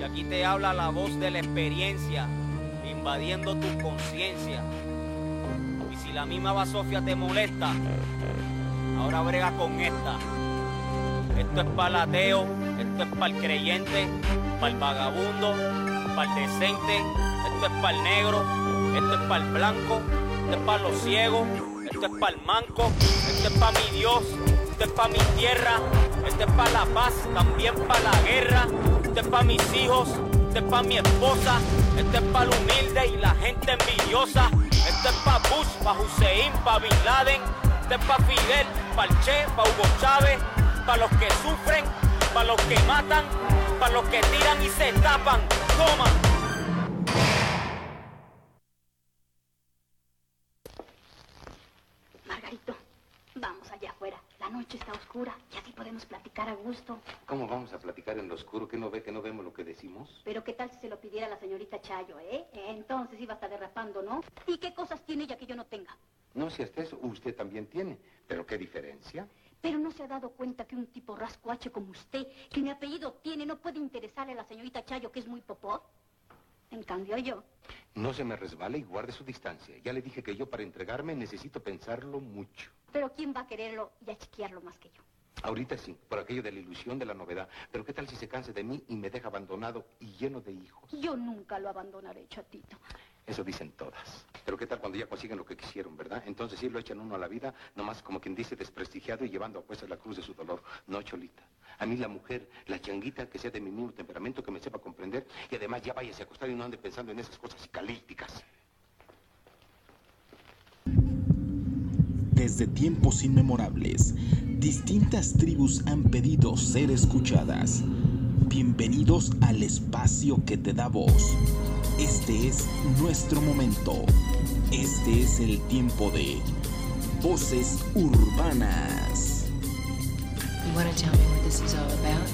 Y aquí te habla la voz de la experiencia, invadiendo tu conciencia. Y si la misma basofia te molesta, ahora brega con esta. Esto es para el ateo, esto es para el creyente, para el vagabundo, para el decente, esto es para el negro, esto es para el blanco, esto es para los ciegos, esto es para el manco, esto es para mi Dios, esto es para mi tierra, esto es para la paz, también para la guerra, esto es para mis hijos, esto es para mi esposa, esto es para el humilde y la gente envidiosa, esto es para Bush, para Hussein, para Bin Laden, esto es para Fidel, para el Che, para Hugo Chávez, para los que sufren, para los que matan, para los que tiran y se tapan. Toma. Margarito, vamos allá afuera. La noche está oscura y así podemos platicar a gusto. ¿Cómo vamos a platicar en lo oscuro? ¿Que no ve que no vemos lo que decimos? Pero qué tal si se lo pidiera la señorita Chayo, ¿eh? Entonces iba a estar derrapando, ¿no? ¿Y qué cosas tiene ella que yo no tenga? No, si hasta eso usted también tiene. ¿Pero qué diferencia? Pero no se ha dado cuenta que un tipo rascuache como usted, que mi apellido tiene, no puede interesarle a la señorita Chayo, que es muy popó. En cambio yo. No se me resbale y guarde su distancia. Ya le dije que yo para entregarme necesito pensarlo mucho. Pero ¿quién va a quererlo y a chiquearlo más que yo? Ahorita sí, por aquello de la ilusión de la novedad. Pero ¿qué tal si se canse de mí y me deja abandonado y lleno de hijos? Yo nunca lo abandonaré, chatito. Eso dicen todas. Pero ¿qué tal cuando ya consiguen lo que quisieron, verdad? Entonces sí lo echan uno a la vida, nomás como quien dice desprestigiado y llevando a cuestas la cruz de su dolor. No, Cholita. A mí la mujer, la changuita, que sea de mi mismo temperamento, que me sepa comprender y además ya váyase a acostar y no ande pensando en esas cosas psicalípticas. Desde tiempos inmemorables, distintas tribus han pedido ser escuchadas. Bienvenidos al espacio que te da voz. Este es nuestro momento. Este es el tiempo de Voces Urbanas. You want to tell me what this is all about?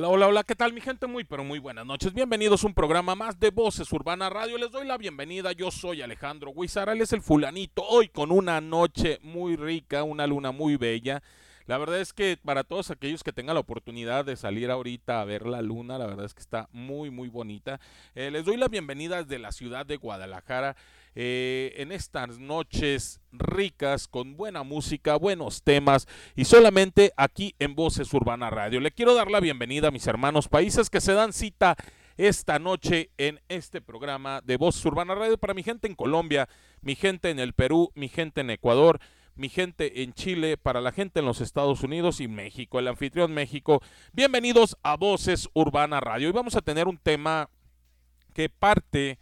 Hola, hola, hola, ¿qué tal mi gente? Muy, pero muy buenas noches. Bienvenidos a un programa más de Voces Urbana Radio. Les doy la bienvenida. Yo soy Alejandro Guizar, es el fulanito. Hoy con una noche muy rica, una luna muy bella. La verdad es que para todos aquellos que tengan la oportunidad de salir ahorita a ver la luna, la verdad es que está muy, muy bonita. Eh, les doy la bienvenida desde la ciudad de Guadalajara. Eh, en estas noches ricas con buena música, buenos temas y solamente aquí en Voces Urbana Radio. Le quiero dar la bienvenida a mis hermanos países que se dan cita esta noche en este programa de Voces Urbana Radio para mi gente en Colombia, mi gente en el Perú, mi gente en Ecuador, mi gente en Chile, para la gente en los Estados Unidos y México, el anfitrión México. Bienvenidos a Voces Urbana Radio. Y vamos a tener un tema que parte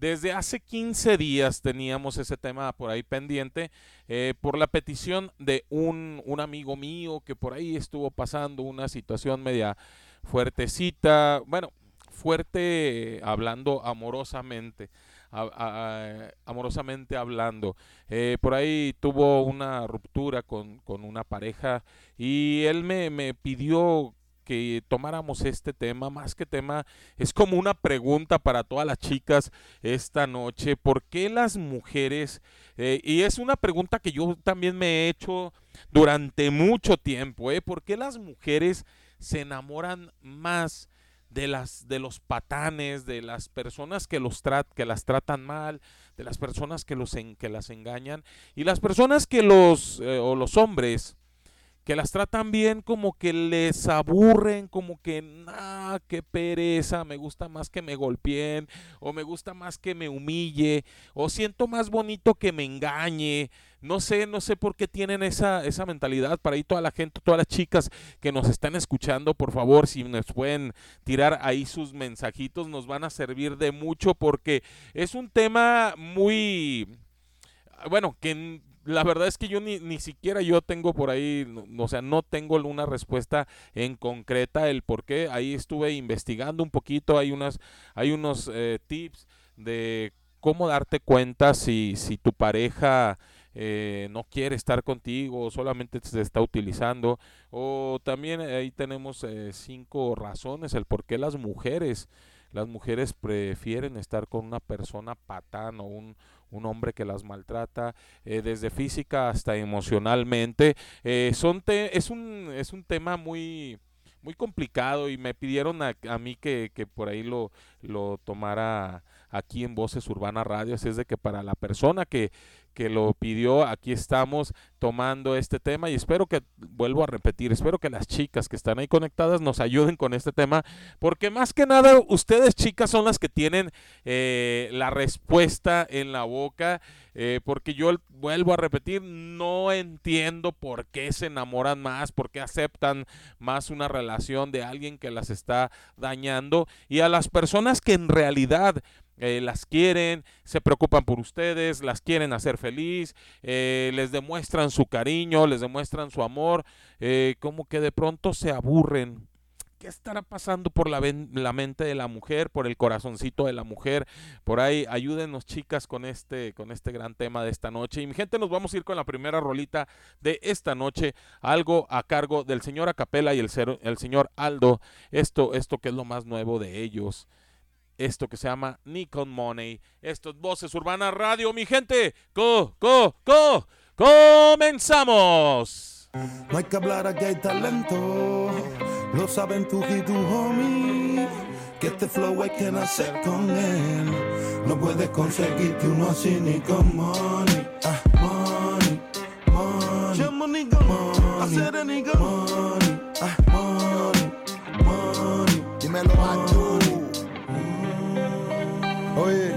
desde hace 15 días teníamos ese tema por ahí pendiente eh, por la petición de un, un, amigo mío que por ahí estuvo pasando una situación media fuertecita, bueno, fuerte hablando amorosamente. Amorosamente hablando. Eh, por ahí tuvo una ruptura con, con una pareja y él me, me pidió que tomáramos este tema, más que tema, es como una pregunta para todas las chicas esta noche, ¿por qué las mujeres, eh, y es una pregunta que yo también me he hecho durante mucho tiempo, ¿eh? ¿por qué las mujeres se enamoran más de las de los patanes, de las personas que los que las tratan mal, de las personas que los en, que las engañan y las personas que los eh, o los hombres que las tratan bien como que les aburren, como que, nah, qué pereza, me gusta más que me golpeen, o me gusta más que me humille, o siento más bonito que me engañe. No sé, no sé por qué tienen esa, esa mentalidad. Para ahí toda la gente, todas las chicas que nos están escuchando, por favor, si nos pueden tirar ahí sus mensajitos, nos van a servir de mucho porque es un tema muy, bueno, que la verdad es que yo ni, ni siquiera yo tengo por ahí, o sea, no tengo una respuesta en concreta el por qué. Ahí estuve investigando un poquito, hay unas, hay unos eh, tips de cómo darte cuenta si, si tu pareja eh, no quiere estar contigo o solamente se está utilizando. O también ahí tenemos eh, cinco razones el por qué las mujeres las mujeres prefieren estar con una persona patán o un, un hombre que las maltrata eh, desde física hasta emocionalmente. Eh, son te- es, un, es un tema muy, muy complicado y me pidieron a, a mí que, que por ahí lo, lo tomara aquí en Voces Urbana Radio. Así es de que para la persona que, que lo pidió, aquí estamos tomando este tema y espero que, vuelvo a repetir, espero que las chicas que están ahí conectadas nos ayuden con este tema, porque más que nada ustedes chicas son las que tienen eh, la respuesta en la boca, eh, porque yo vuelvo a repetir, no entiendo por qué se enamoran más, por qué aceptan más una relación de alguien que las está dañando y a las personas que en realidad eh, las quieren, se preocupan por ustedes, las quieren hacer feliz, eh, les demuestran su cariño, les demuestran su amor, eh, como que de pronto se aburren. ¿Qué estará pasando por la, la mente de la mujer, por el corazoncito de la mujer? Por ahí, ayúdenos chicas con este, con este gran tema de esta noche. Y mi gente, nos vamos a ir con la primera rolita de esta noche, algo a cargo del señor Acapela y el, el señor Aldo. Esto, esto que es lo más nuevo de ellos esto que se llama Nikon Money. Esto es Voces Urbanas Radio, mi gente. Co, co, co. Comenzamos. No hay que hablar, aquí hay talento. Lo saben tú y tu homie. Que este flow hay que nacer con él. No puedes conseguirte uno así ni con money. Ah, money, money. Llamo money. Hacer a nigga, money. Ah, money, money. Dímelo, macho. Oye,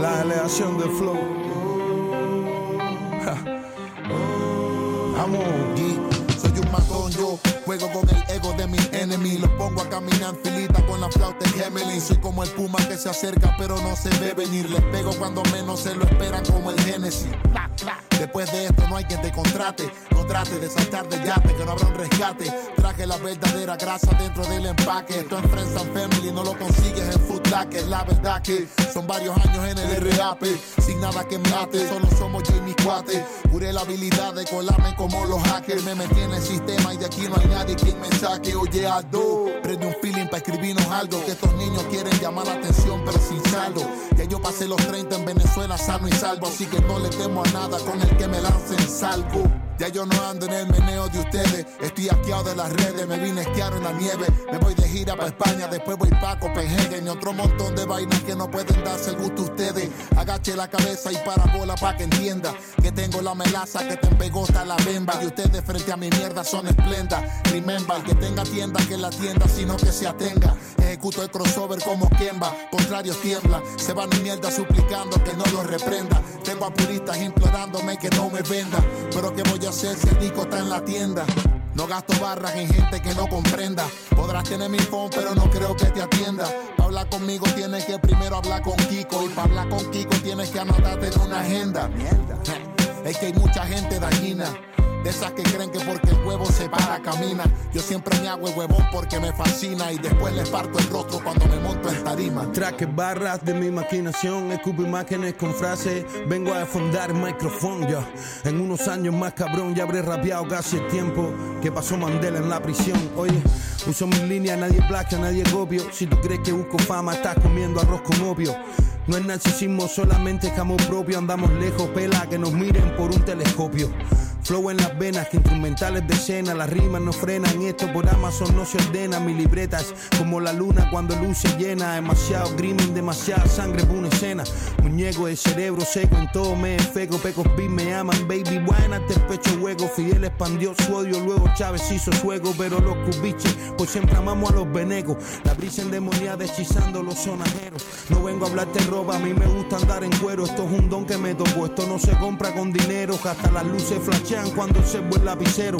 la aleación del flow. Vamos, Soy un matón, yo juego con el ego de enemy. Los pongo a caminar en con la flauta en. Soy como el puma que se acerca, pero no se ve venir. Les pego cuando menos se lo esperan, como el Genesis. Después de esto no hay quien te contrate. No trate de saltar del yate, que no habrá un rescate. Traje la verdadera grasa dentro del empaque. Esto en Friends and Family no lo consigues en Food Locker. La verdad que son varios años en el RAP. Sin nada que me ate, solo somos yo y mis. Juré la habilidad de colarme como los hackers. Me metí en el sistema y de aquí no hay nadie quien me saque. Oye, Prende un feeling para escribirnos algo. Que estos niños quieren llamar la atención, pero sin saldo. Ya yo pasé los 30 en Venezuela sano y salvo. Así que no le temo a nada con el que me lancen salvo. Ya yo no ando en el meneo de ustedes. Estoy asqueado de las redes, me vine esquiar en la nieve. Me voy de gira para España, después voy para Copenhagen. Y otro montón de vainas que no pueden darse el gusto a ustedes. Agache la cabeza y para bola para que entienda que tengo la melaza que te empegota la bemba. Y ustedes frente a mi mierda son esplenda. Remember, que tenga tienda que la tienda, sino que se atenga. Ejecuto el crossover como Kemba, contrarios tiemblan. Se van en mierda suplicando que no los reprenda. Tengo a puristas implorándome que no me venda. Pero ¿qué voy a hacer si el disco está en la tienda? No gasto barras en gente que no comprenda. Podrás tener mi phone, pero no creo que te atienda. Para hablar conmigo tienes que primero hablar con Kiko. Y para hablar con Kiko tienes que anotarte en una agenda. Es que hay mucha gente dañina. De esas que creen que porque el huevo se para, camina. Yo siempre me hago el huevón porque me fascina. Y después les parto el rostro cuando me monto en tarima. Traque barras de mi maquinación, escupo imágenes con frases. Vengo a fundar el micrófono. En unos años más cabrón ya habré rapeado casi el tiempo que pasó Mandela en la prisión. Oye, uso mis líneas, nadie plagia, nadie copio. Si tú crees que busco fama, estás comiendo arroz con opio. No es narcisismo, solamente es amor propio. Andamos lejos, pela, que nos miren por un telescopio. Flow en venas, que instrumentales de escena, las rimas no frenan, esto por Amazon no se ordena, mi libreta es como la luna cuando luce llena, demasiado crimen, demasiada sangre por una escena, muñeco de cerebro seco, en todo me enfeco, pecos beat me aman, baby, buena, el pecho hueco, Fidel expandió su odio, luego Chávez hizo su ego, pero los cubiches, pues siempre amamos a los venecos, la brisa endemoniada hechizando los sonajeros, no vengo a hablarte ropa, a mí me gusta andar en cuero, esto es un don que me tocó, esto no se compra con dinero, hasta las luces flashean cuando se el lapicero.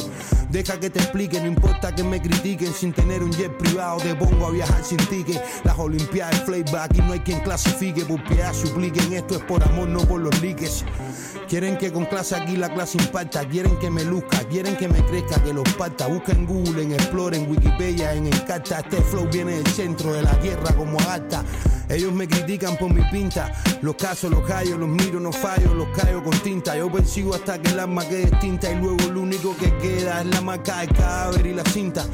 Deja que te explique, no importa que me critiquen. Sin tener un jet privado, te pongo a viajar sin ticket. Las Olimpiadas, playback y no hay quien clasifique. Por piedad supliquen, esto es por amor, no por los likes. Quieren que con clase aquí la clase impacta. Quieren que me luzca, quieren que me crezca, que los parta. Busca en Google, en Explore, en Wikipedia, en Encarta. Este flow viene del centro de la tierra como Agartha. Ellos me critican por mi pinta. Los casos, los callos, los miro, no fallo, los callo con tinta. Yo persigo hasta que el alma quede extinta y luego lo único que queda es la marca del cadáver y la cinta.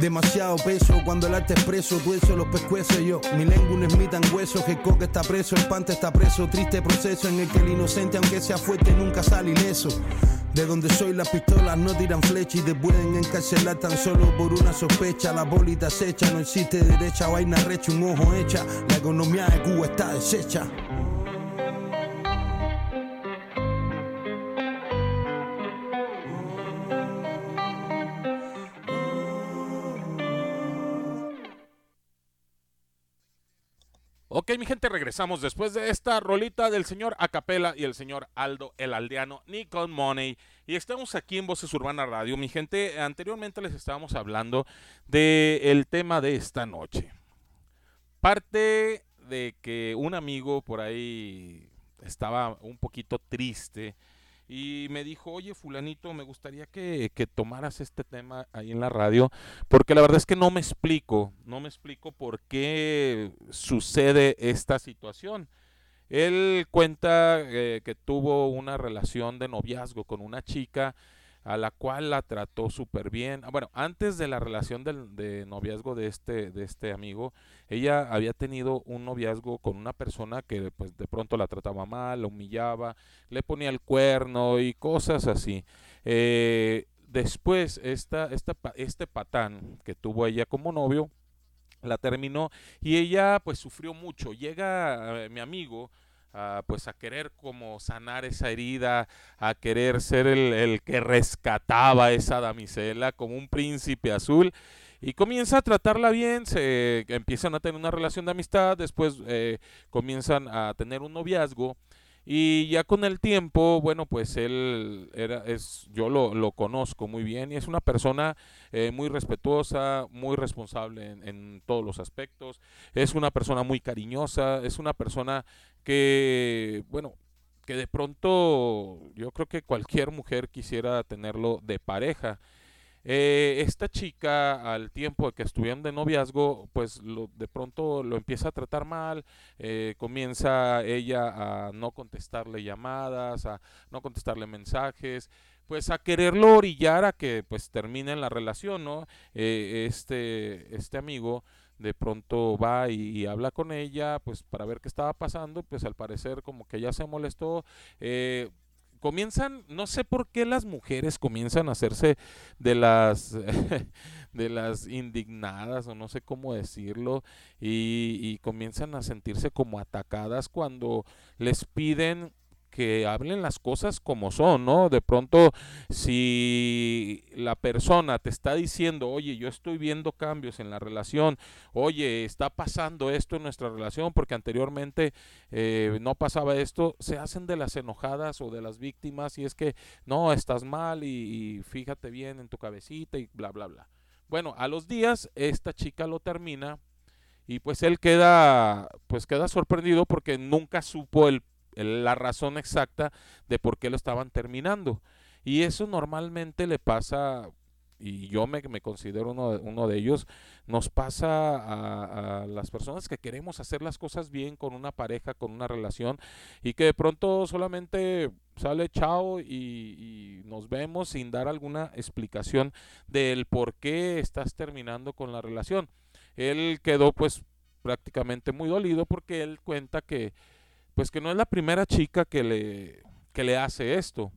Demasiado peso cuando el arte expreso, tú eso los pescuezos yo. Mi lengua un Smith en hueso, que coque está preso, el pante está preso. Triste proceso en el que el inocente, aunque sea fuerte, nunca sale ileso. De donde soy las pistolas no tiran flecha y te pueden encarcelar tan solo por una sospecha. La bolita se echa, no existe derecha, vaina recha, un ojo hecha. La economía de Cuba está deshecha. Ok, mi gente, regresamos después de esta rolita del señor Acapela y el señor Aldo el Aldeano, Nikon Money. Y estamos aquí en Voces Urbana Radio. Mi gente, anteriormente les estábamos hablando del tema de esta noche. Parte de que un amigo por ahí estaba un poquito triste y me dijo, oye fulanito, me gustaría que, que, tomaras este tema ahí en la radio, porque la verdad es que no me explico, no me explico por qué sucede esta situación. Él cuenta eh, que tuvo una relación de noviazgo con una chica a la cual la trató súper bien. Ah, bueno, antes de la relación del, de noviazgo de este, de este amigo, ella había tenido un noviazgo con una persona que pues de pronto la trataba mal, la humillaba, le ponía el cuerno y cosas así. Eh, después, esta, esta, este patán que tuvo ella como novio, la terminó y ella pues sufrió mucho. Llega eh, mi amigo a, pues a querer como sanar esa herida, a querer ser el, el que rescataba a esa damisela como un príncipe azul y comienza a tratarla bien, se empiezan a tener una relación de amistad, después eh, comienzan a tener un noviazgo y ya con el tiempo, bueno, pues él era, es, yo lo, lo conozco muy bien y es una persona eh, muy respetuosa, muy responsable en, en, todos los aspectos, es una persona muy cariñosa, es una persona que, bueno, que de pronto yo creo que cualquier mujer quisiera tenerlo de pareja. Eh, esta chica, al tiempo de que estuvieron de noviazgo, pues lo, de pronto lo empieza a tratar mal, eh, comienza ella a no contestarle llamadas, a no contestarle mensajes, pues a quererlo orillar a que pues termine la relación, ¿no? Eh, este, este amigo de pronto va y, habla con ella, pues para ver qué estaba pasando, pues al parecer como que ella se molestó, eh, comienzan, no sé por qué las mujeres comienzan a hacerse de las de las indignadas o no sé cómo decirlo y, y comienzan a sentirse como atacadas cuando les piden que hablen las cosas como son, ¿no? De pronto, si la persona te está diciendo, oye, yo estoy viendo cambios en la relación, oye, está pasando esto en nuestra relación, porque anteriormente eh, no pasaba esto, se hacen de las enojadas o de las víctimas y es que, no, estás mal y, y fíjate bien en tu cabecita y bla, bla, bla. Bueno, a los días esta chica lo termina y pues él queda, pues queda sorprendido porque nunca supo el la razón exacta de por qué lo estaban terminando. Y eso normalmente le pasa, y yo me, me considero uno de, uno de, ellos, nos pasa a, las personas que queremos hacer las cosas bien con una pareja, con una relación, y que de pronto solamente sale chao y nos vemos sin dar alguna explicación del por qué estás terminando con la relación. Él quedó pues prácticamente muy dolido porque él cuenta que pues que no es la primera chica que le, que le hace esto.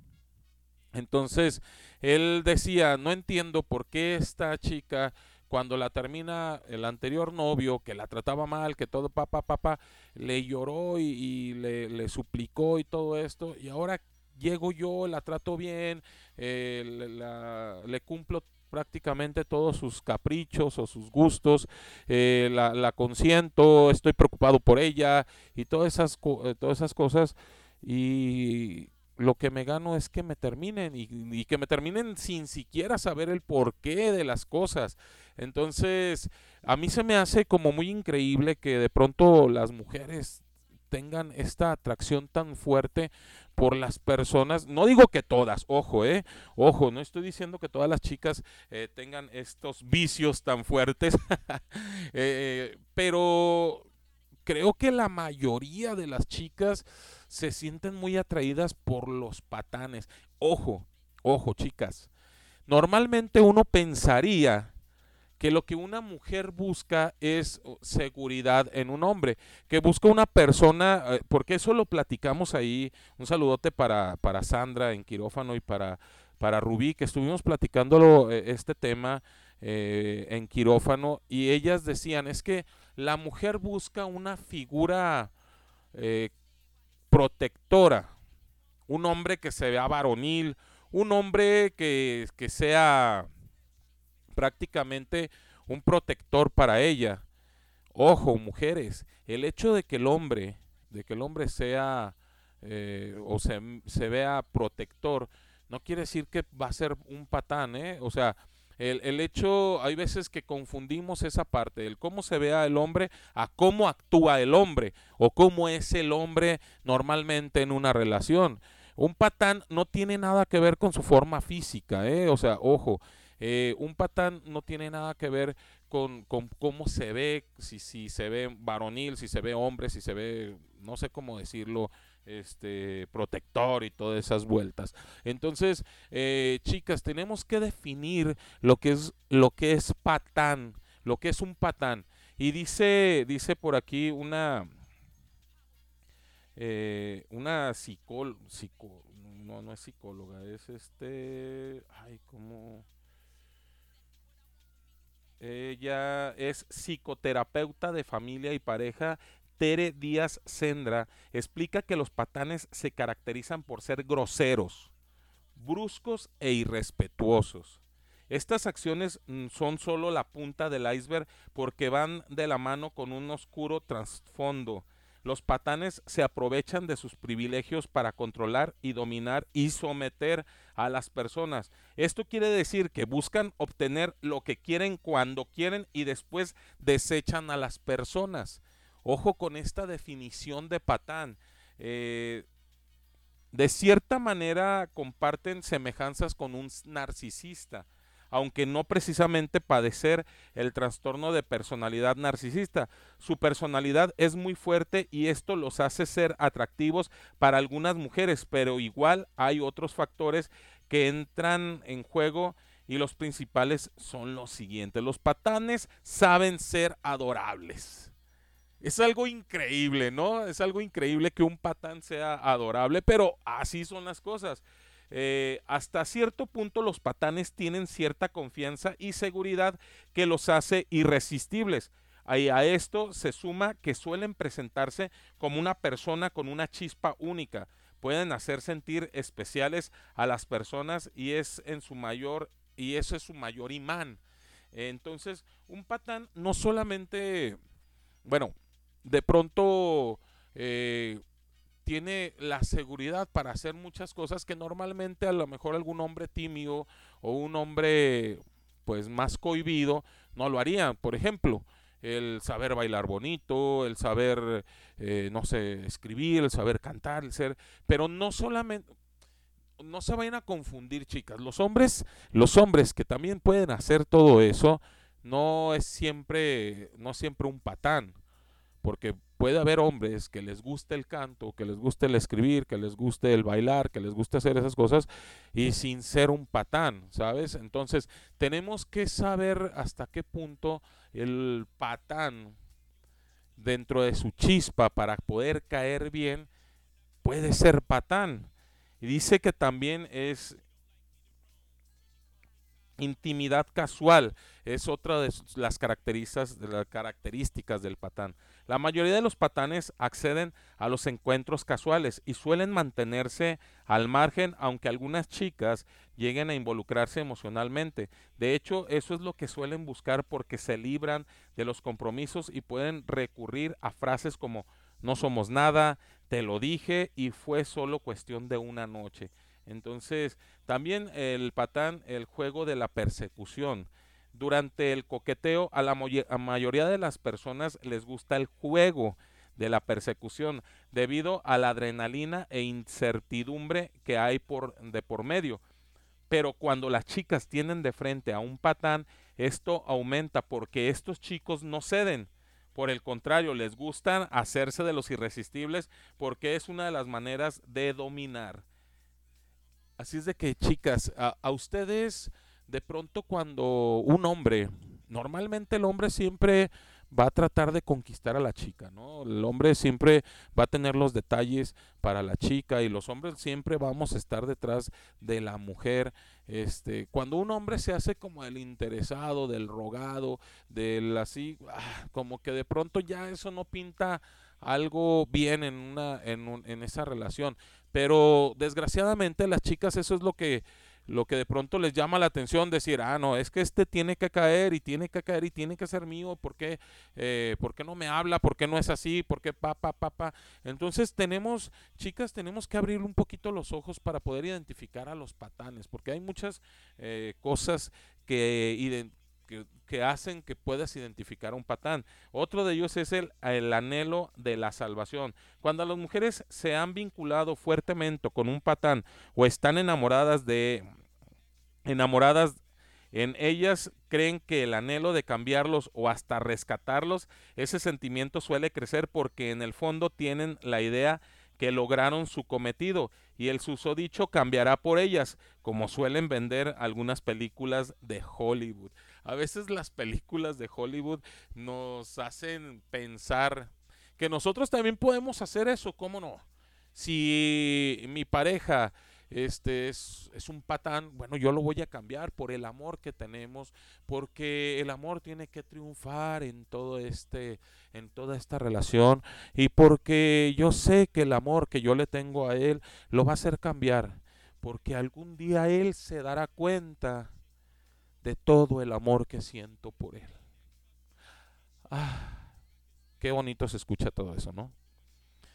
Entonces, él decía, no entiendo por qué esta chica, cuando la termina el anterior novio, que la trataba mal, que todo papá, papá, le lloró y, le, le, suplicó y todo esto, y ahora llego yo, la trato bien, eh, le cumplo prácticamente todos sus caprichos o sus gustos, eh, la, la, consiento, estoy preocupado por ella y todas esas, eh, todas esas cosas y lo que me gano es que me terminen y, y, que me terminen sin siquiera saber el porqué de las cosas. Entonces, a mí se me hace como muy increíble que de pronto las mujeres tengan esta atracción tan fuerte por las personas, no digo que todas, ojo, eh, ojo, no estoy diciendo que todas las chicas eh, tengan estos vicios tan fuertes, eh, pero creo que la mayoría de las chicas se sienten muy atraídas por los patanes. Ojo, ojo, chicas. Normalmente uno pensaría que lo que una mujer busca es oh, seguridad en un hombre, que busca una persona, eh, porque eso lo platicamos ahí, un saludote para, para Sandra en quirófano y para, para Rubí, que estuvimos platicándolo eh, este tema eh, en quirófano y ellas decían, es que la mujer busca una figura protectora, un hombre que se vea varonil, un hombre que, que sea prácticamente un protector para ella. Ojo, mujeres, el hecho de que el hombre, de que el hombre sea eh, o se, se, vea protector, no quiere decir que va a ser un patán, ¿eh? O sea, el, el, hecho, hay veces que confundimos esa parte, el cómo se vea el hombre a cómo actúa el hombre o cómo es el hombre normalmente en una relación. Un patán no tiene nada que ver con su forma física, ¿eh? O sea, ojo, eh, un patán no tiene nada que ver con, cómo se ve, si, si se ve varonil, si se ve hombre, si se ve, no sé cómo decirlo, este protector y todas esas vueltas. Entonces, eh, chicas, tenemos que definir lo que es lo que es patán, lo que es un patán. Y dice, dice por aquí una eh, una psicóloga, no, no es psicóloga, es este, ay, ¿cómo? Ella es psicoterapeuta de familia y pareja. Tere Díaz Sendra explica que los patanes se caracterizan por ser groseros, bruscos e irrespetuosos. Estas acciones mm, son solo la punta del iceberg porque van de la mano con un oscuro trasfondo los patanes se aprovechan de sus privilegios para controlar y dominar y someter a las personas. Esto quiere decir que buscan obtener lo que quieren cuando quieren y después desechan a las personas. Ojo con esta definición de patán. Eh, de cierta manera comparten semejanzas con un narcisista aunque no precisamente padecer el trastorno de personalidad narcisista. Su personalidad es muy fuerte y esto los hace ser atractivos para algunas mujeres, pero igual hay otros factores que entran en juego y los principales son los siguientes. Los patanes saben ser adorables. Es algo increíble, ¿no? Es algo increíble que un patán sea adorable, pero así son las cosas. Eh, hasta cierto punto los patanes tienen cierta confianza y seguridad que los hace irresistibles. Y a esto se suma que suelen presentarse como una persona con una chispa única. Pueden hacer sentir especiales a las personas y es en su mayor y ese es su mayor imán. Entonces, un patán no solamente, bueno, de pronto eh, tiene la seguridad para hacer muchas cosas que normalmente a lo mejor algún hombre tímido o un hombre pues más cohibido no lo haría. Por ejemplo, el saber bailar bonito, el saber, eh, no sé, escribir, el saber cantar, el ser, pero no solamente, no se vayan a confundir, chicas. Los hombres, los hombres que también pueden hacer todo eso, no es siempre, no siempre un patán, porque puede haber hombres que les guste el canto, que les guste el escribir, que les guste el bailar, que les guste hacer esas cosas y sin ser un patán, ¿sabes? Entonces tenemos que saber hasta qué punto el patán dentro de su chispa para poder caer bien puede ser patán. Y dice que también es intimidad casual, es otra de las características, de las características del patán. La mayoría de los patanes acceden a los encuentros casuales y suelen mantenerse al margen, aunque algunas chicas lleguen a involucrarse emocionalmente. De hecho, eso es lo que suelen buscar porque se libran de los compromisos y pueden recurrir a frases como no somos nada, te lo dije y fue solo cuestión de una noche. Entonces, también el patán, el juego de la persecución durante el coqueteo a la mayoría de las personas les gusta el juego de la persecución debido a la adrenalina e incertidumbre que hay de por medio. Pero cuando las chicas tienen de frente a un patán, esto aumenta porque estos chicos no ceden. Por el contrario, les gustan hacerse de los irresistibles porque es una de las maneras de dominar. Así es de que, chicas, a ustedes de pronto cuando un hombre normalmente el hombre siempre va a tratar de conquistar a la chica, ¿no? El hombre siempre va a tener los detalles para la chica y los hombres siempre vamos a estar detrás de la mujer. Este, cuando un hombre se hace como el interesado, del rogado, del así, ah, como que de pronto ya eso no pinta algo bien en una en, un- en esa relación, pero desgraciadamente las chicas eso es lo que lo que de pronto les llama la atención, decir, ah, no, es que este tiene que caer y tiene que caer y tiene que ser mío, ¿por qué, eh, ¿por qué no me habla? ¿Por qué no es así? ¿Por qué pa, pa, pa, pa? Entonces tenemos, chicas, tenemos que abrir un poquito los ojos para poder identificar a los patanes, porque hay muchas eh, cosas que, que, que hacen que puedas identificar a un patán. Otro de ellos es el, el anhelo de la salvación. Cuando las mujeres se han vinculado fuertemente con un patán o están enamoradas de enamoradas en ellas creen que el anhelo de cambiarlos o hasta rescatarlos, ese sentimiento suele crecer porque en el fondo tienen la idea que lograron su cometido y el susodicho cambiará por ellas, como suelen vender algunas películas de Hollywood. A veces las películas de Hollywood nos hacen pensar que nosotros también podemos hacer eso, ¿cómo no? Si mi pareja este es, es un patán, bueno, yo lo voy a cambiar por el amor que tenemos, porque el amor tiene que triunfar en todo este, en toda esta relación, y porque yo sé que el amor que yo le tengo a él lo va a hacer cambiar, porque algún día él se dará cuenta de todo el amor que siento por él. Ah, qué bonito se escucha todo eso, ¿no?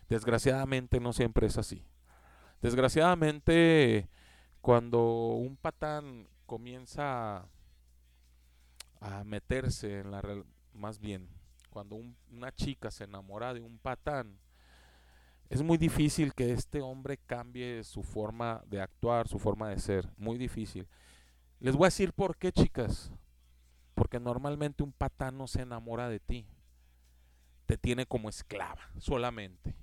Desgraciadamente no siempre es así. Desgraciadamente, cuando un patán comienza a, meterse en la más bien, cuando un- una chica se enamora de un patán, es muy difícil que este hombre cambie su forma de actuar, su forma de ser, muy difícil. Les voy a decir por qué, chicas. Porque normalmente un patán no se enamora de ti. Te tiene como esclava solamente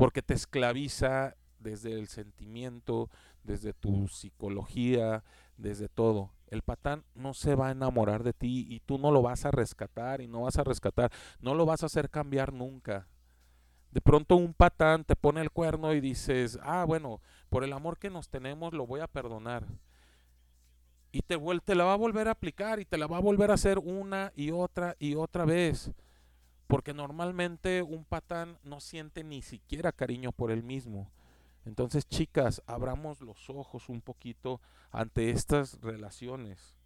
porque te esclaviza desde el sentimiento, desde tu psicología, desde todo. El patán no se va a enamorar de ti y tú no lo vas a rescatar y no vas a rescatar, no lo vas a hacer cambiar nunca. De pronto un patán te pone el cuerno y dices, ah, bueno, por el amor que nos tenemos lo voy a perdonar. Y te, te la va a volver a aplicar y te la va a volver a hacer una y otra y otra vez. Porque normalmente un patán no siente ni siquiera cariño por él mismo. Entonces, chicas, abramos los ojos un poquito ante estas relaciones.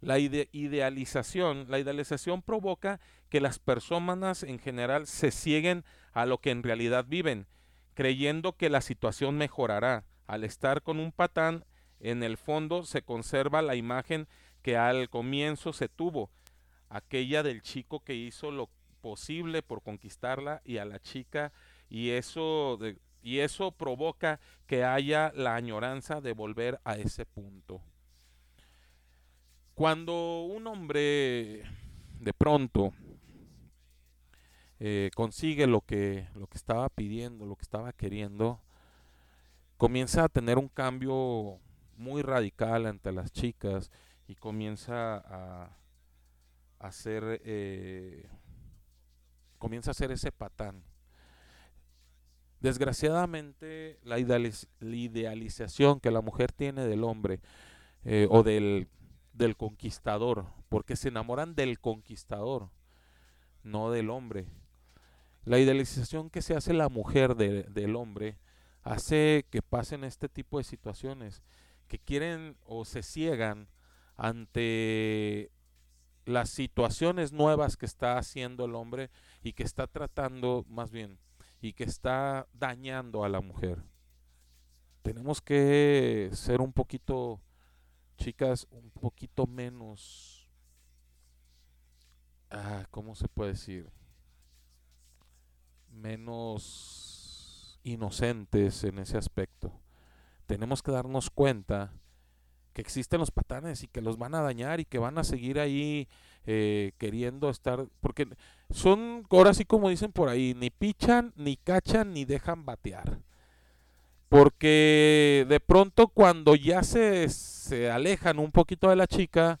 La ide- idealización, la idealización provoca que las personas en general se cieguen a lo que en realidad viven, creyendo que la situación mejorará. Al estar con un patán, en el fondo se conserva la imagen que al comienzo se tuvo, aquella del chico que hizo lo posible por conquistarla y a la chica y eso de- y eso provoca que haya la añoranza de volver a ese punto. Cuando un hombre de pronto eh, consigue lo que, lo que estaba pidiendo, lo que estaba queriendo, comienza a tener un cambio muy radical ante las chicas y comienza a, a ser eh, comienza a ser ese patán. Desgraciadamente, la, idealiz- la idealización que la mujer tiene del hombre eh, o del, del conquistador, porque se enamoran del conquistador, no del hombre. La idealización que se hace la mujer de- del hombre hace que pasen este tipo de situaciones, que quieren o se ciegan ante las situaciones nuevas que está haciendo el hombre y que está tratando más bien y que está dañando a la mujer. Tenemos que ser un poquito, chicas, un poquito menos, ah, ¿cómo se puede decir? Menos inocentes en ese aspecto. Tenemos que darnos cuenta que existen los patanes y que los van a dañar y que van a seguir ahí eh, queriendo estar, porque son, ahora sí como dicen por ahí, ni pichan, ni cachan, ni dejan batear. Porque de pronto cuando ya se, se alejan un poquito de la chica,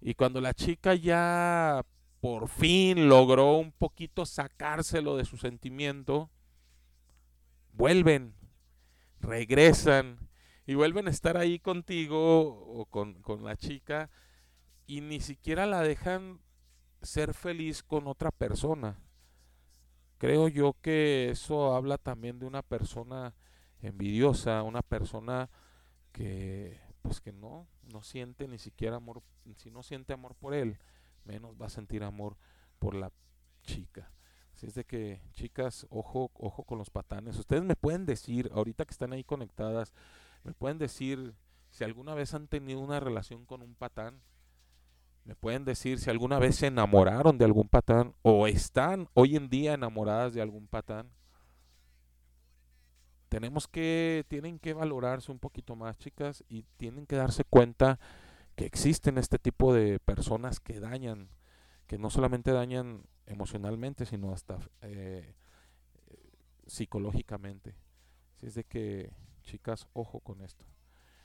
Y cuando la chica ya por fin logró un poquito sacárselo de su sentimiento, vuelven, regresan y vuelven a estar ahí contigo o con, con la chica y ni siquiera la dejan ser feliz con otra persona. Creo yo que eso habla también de una persona envidiosa, una persona que pues que no, no siente ni siquiera amor, si no siente amor por él, menos va a sentir amor por la chica. Así es de que, chicas, ojo, ojo con los patanes. Ustedes me pueden decir, ahorita que están ahí conectadas, me pueden decir si alguna vez han tenido una relación con un patán. Me pueden decir si alguna vez se enamoraron de algún patán o están hoy en día enamoradas de algún patán. Tenemos que, tienen que valorarse un poquito más, chicas, y tienen que darse cuenta que existen este tipo de personas que dañan, que no solamente dañan emocionalmente, sino hasta eh, psicológicamente. Así es de que, chicas, ojo con esto.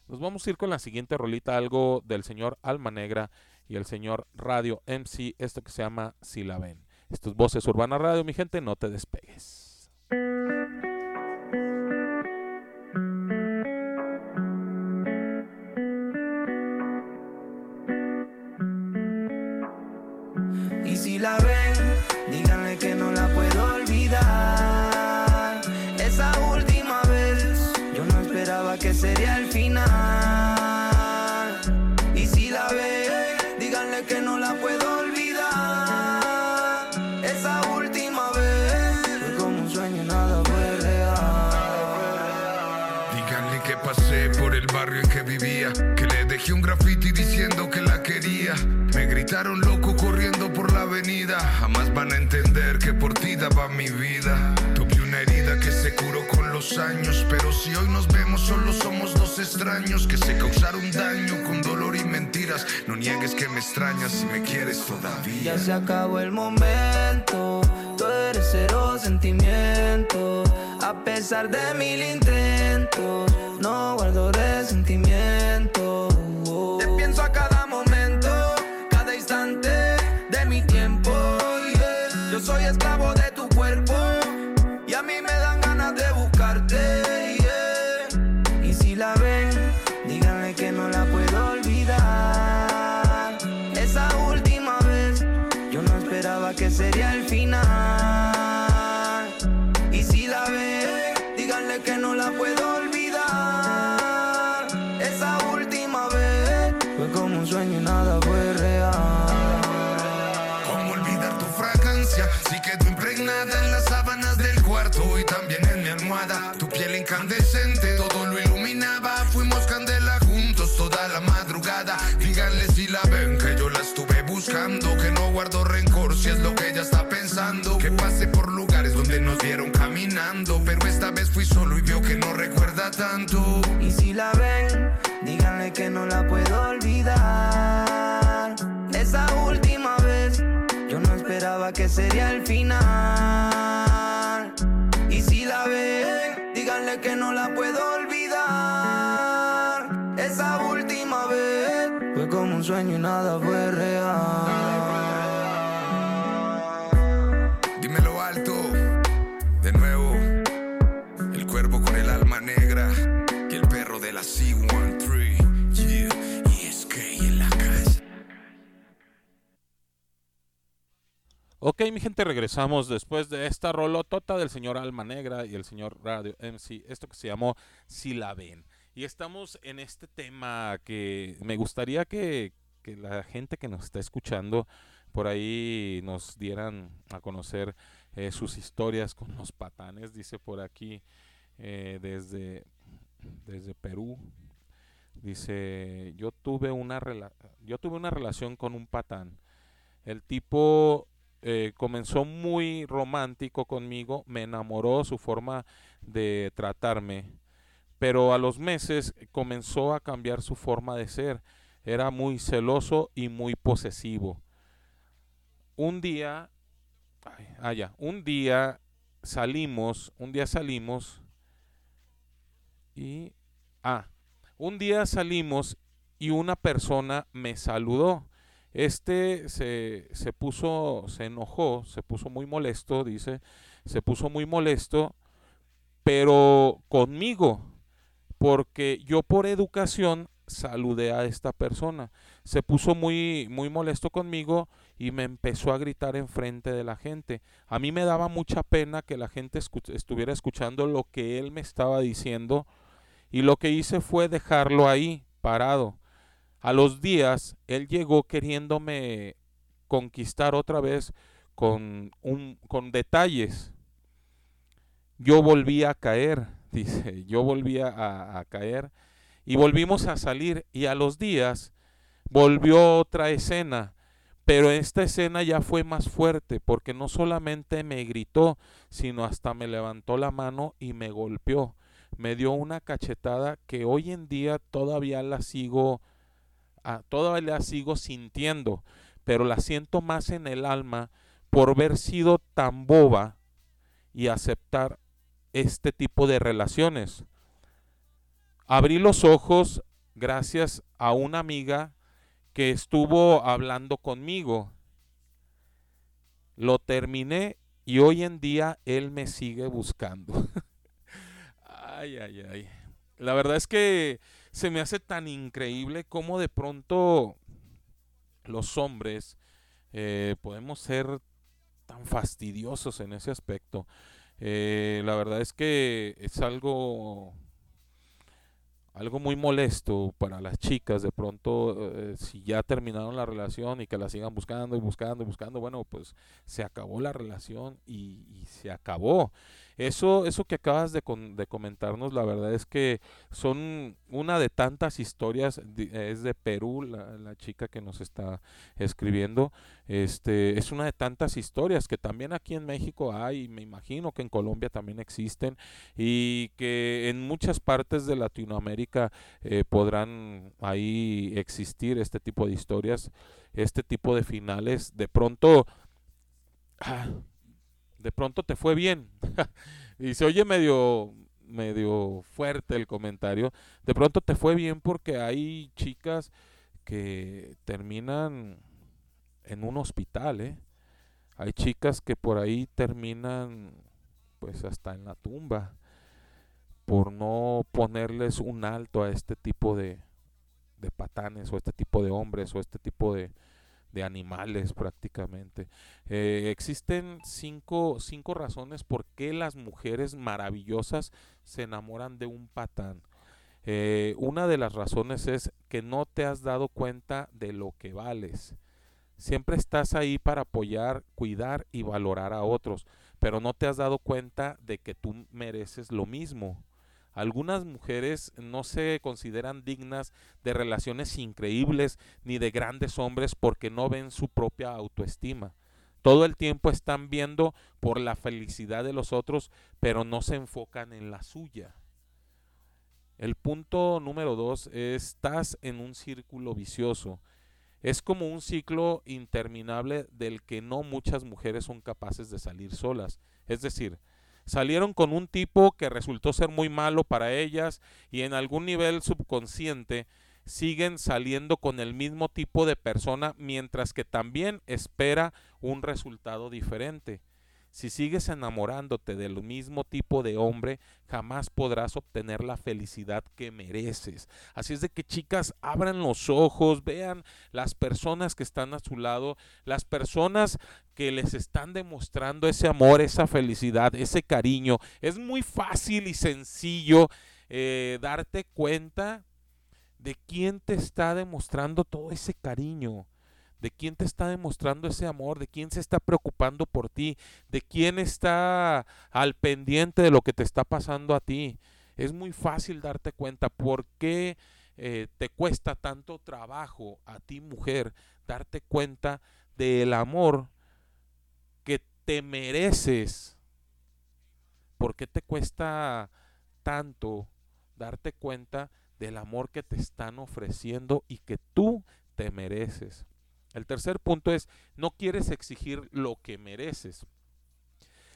Nos vamos a ir con la siguiente rolita, algo del señor Alma Negra y el señor Radio MC, esto que se llama Si la ven. Esto es Voces Urbana Radio, mi gente, no te despegues. Dejé un graffiti diciendo que la quería. Me gritaron loco corriendo por la avenida. Jamás van a entender que por ti daba mi vida. Tuve una herida que se curó con los años, pero si hoy nos vemos solo somos dos extraños que se causaron daño con dolor y mentiras. No niegues que me extrañas si me quieres todavía. Ya se acabó el momento, tú eres cero sentimiento. A pesar de mil intentos, no guardo resentimiento. Yo soy esclavo de tu cuerpo y a mí me dan ganas de buscarte. Solo y vio que no recuerda tanto. Y si la ven, díganle que no la puedo olvidar. Esa última vez, yo no esperaba que sería el final. Y si la ven, díganle que no la puedo olvidar. Esa última vez, fue como un sueño y nada fue real. Ok, mi gente, regresamos después de esta rolotota del señor Alma Negra y el señor Radio MC, esto que se llamó Si la ven. Y estamos en este tema que me gustaría que, la gente que nos está escuchando por ahí nos dieran a conocer eh, sus historias con los patanes, dice por aquí eh, desde, desde Perú. Dice, yo tuve una rela- yo tuve una relación con un patán. El tipo eh, comenzó muy romántico conmigo, me enamoró su forma de tratarme, pero a los meses comenzó a cambiar su forma de ser. Era muy celoso y muy posesivo. Un día, ay, ah, un día salimos, un día salimos y, ah, un día salimos y una persona me saludó. Este se, se puso, se enojó, se puso muy molesto, dice, se puso muy molesto, pero conmigo, porque yo por educación saludé a esta persona. Se puso muy, muy molesto conmigo y me empezó a gritar enfrente de la gente. A mí me daba mucha pena que la gente estuviera escuchando lo que él me estaba diciendo y lo que hice fue dejarlo ahí, parado. A los días, él llegó queriéndome conquistar otra vez con, un, con detalles. Yo volví a caer, dice, yo volví a, a caer y volvimos a salir y a los días volvió otra escena, pero esta escena ya fue más fuerte porque no solamente me gritó, sino hasta me levantó la mano y me golpeó. Me dio una cachetada que hoy en día todavía la sigo ah, todavía la sigo sintiendo, pero la siento más en el alma por haber sido tan boba y aceptar este tipo de relaciones. Abrí los ojos gracias a una amiga que estuvo hablando conmigo. Lo terminé y hoy en día él me sigue buscando. ay, ay, ay. La verdad es que se me hace tan increíble cómo de pronto los hombres eh, podemos ser tan fastidiosos en ese aspecto. Eh, la verdad es que es algo algo muy molesto para las chicas de pronto eh, si ya terminaron la relación y que la sigan buscando y buscando y buscando bueno pues se acabó la relación y se acabó eso eso que acabas de, con- de comentarnos la verdad es que son una de tantas historias es de Perú la, la chica que nos está escribiendo este es una de tantas historias que también aquí en México hay y me imagino que en Colombia también existen y que en muchas partes de Latinoamérica eh, podrán ahí existir este tipo de historias, este tipo de finales. De pronto, ah, de pronto te fue bien y se oye medio medio fuerte el comentario. De pronto te fue bien porque hay chicas que terminan en un hospital, ¿eh? Hay chicas que por ahí terminan pues hasta en la tumba por no ponerles un alto a este tipo de, de patanes o este tipo de hombres o este tipo de, de animales prácticamente. Eh, existen cinco, cinco razones por qué las mujeres maravillosas se enamoran de un patán. Eh, una de las razones es que no te has dado cuenta de lo que vales. Siempre estás ahí para apoyar, cuidar y valorar a otros, pero no te has dado cuenta de que tú mereces lo mismo. Algunas mujeres no se consideran dignas de relaciones increíbles ni de grandes hombres porque no ven su propia autoestima. Todo el tiempo están viendo por la felicidad de los otros, pero no se enfocan en la suya. El punto número dos es, estás en un círculo vicioso. Es como un ciclo interminable del que no muchas mujeres son capaces de salir solas. Es decir, salieron con un tipo que resultó ser muy malo para ellas y en algún nivel subconsciente siguen saliendo con el mismo tipo de persona mientras que también espera un resultado diferente. Si sigues enamorándote del mismo tipo de hombre, jamás podrás obtener la felicidad que mereces. Así es de que chicas, abran los ojos, vean las personas que están a su lado, las personas que les están demostrando ese amor, esa felicidad, ese cariño. Es muy fácil y sencillo eh, darte cuenta de quién te está demostrando todo ese cariño de quién te está demostrando ese amor, de quién se está preocupando por ti, de quién está al pendiente de lo que te está pasando a ti. Es muy fácil darte cuenta por qué eh, te cuesta tanto trabajo a ti mujer darte cuenta del amor que te mereces. ¿Por qué te cuesta tanto darte cuenta del amor que te están ofreciendo y que tú te mereces? El tercer punto es, no quieres exigir lo que mereces.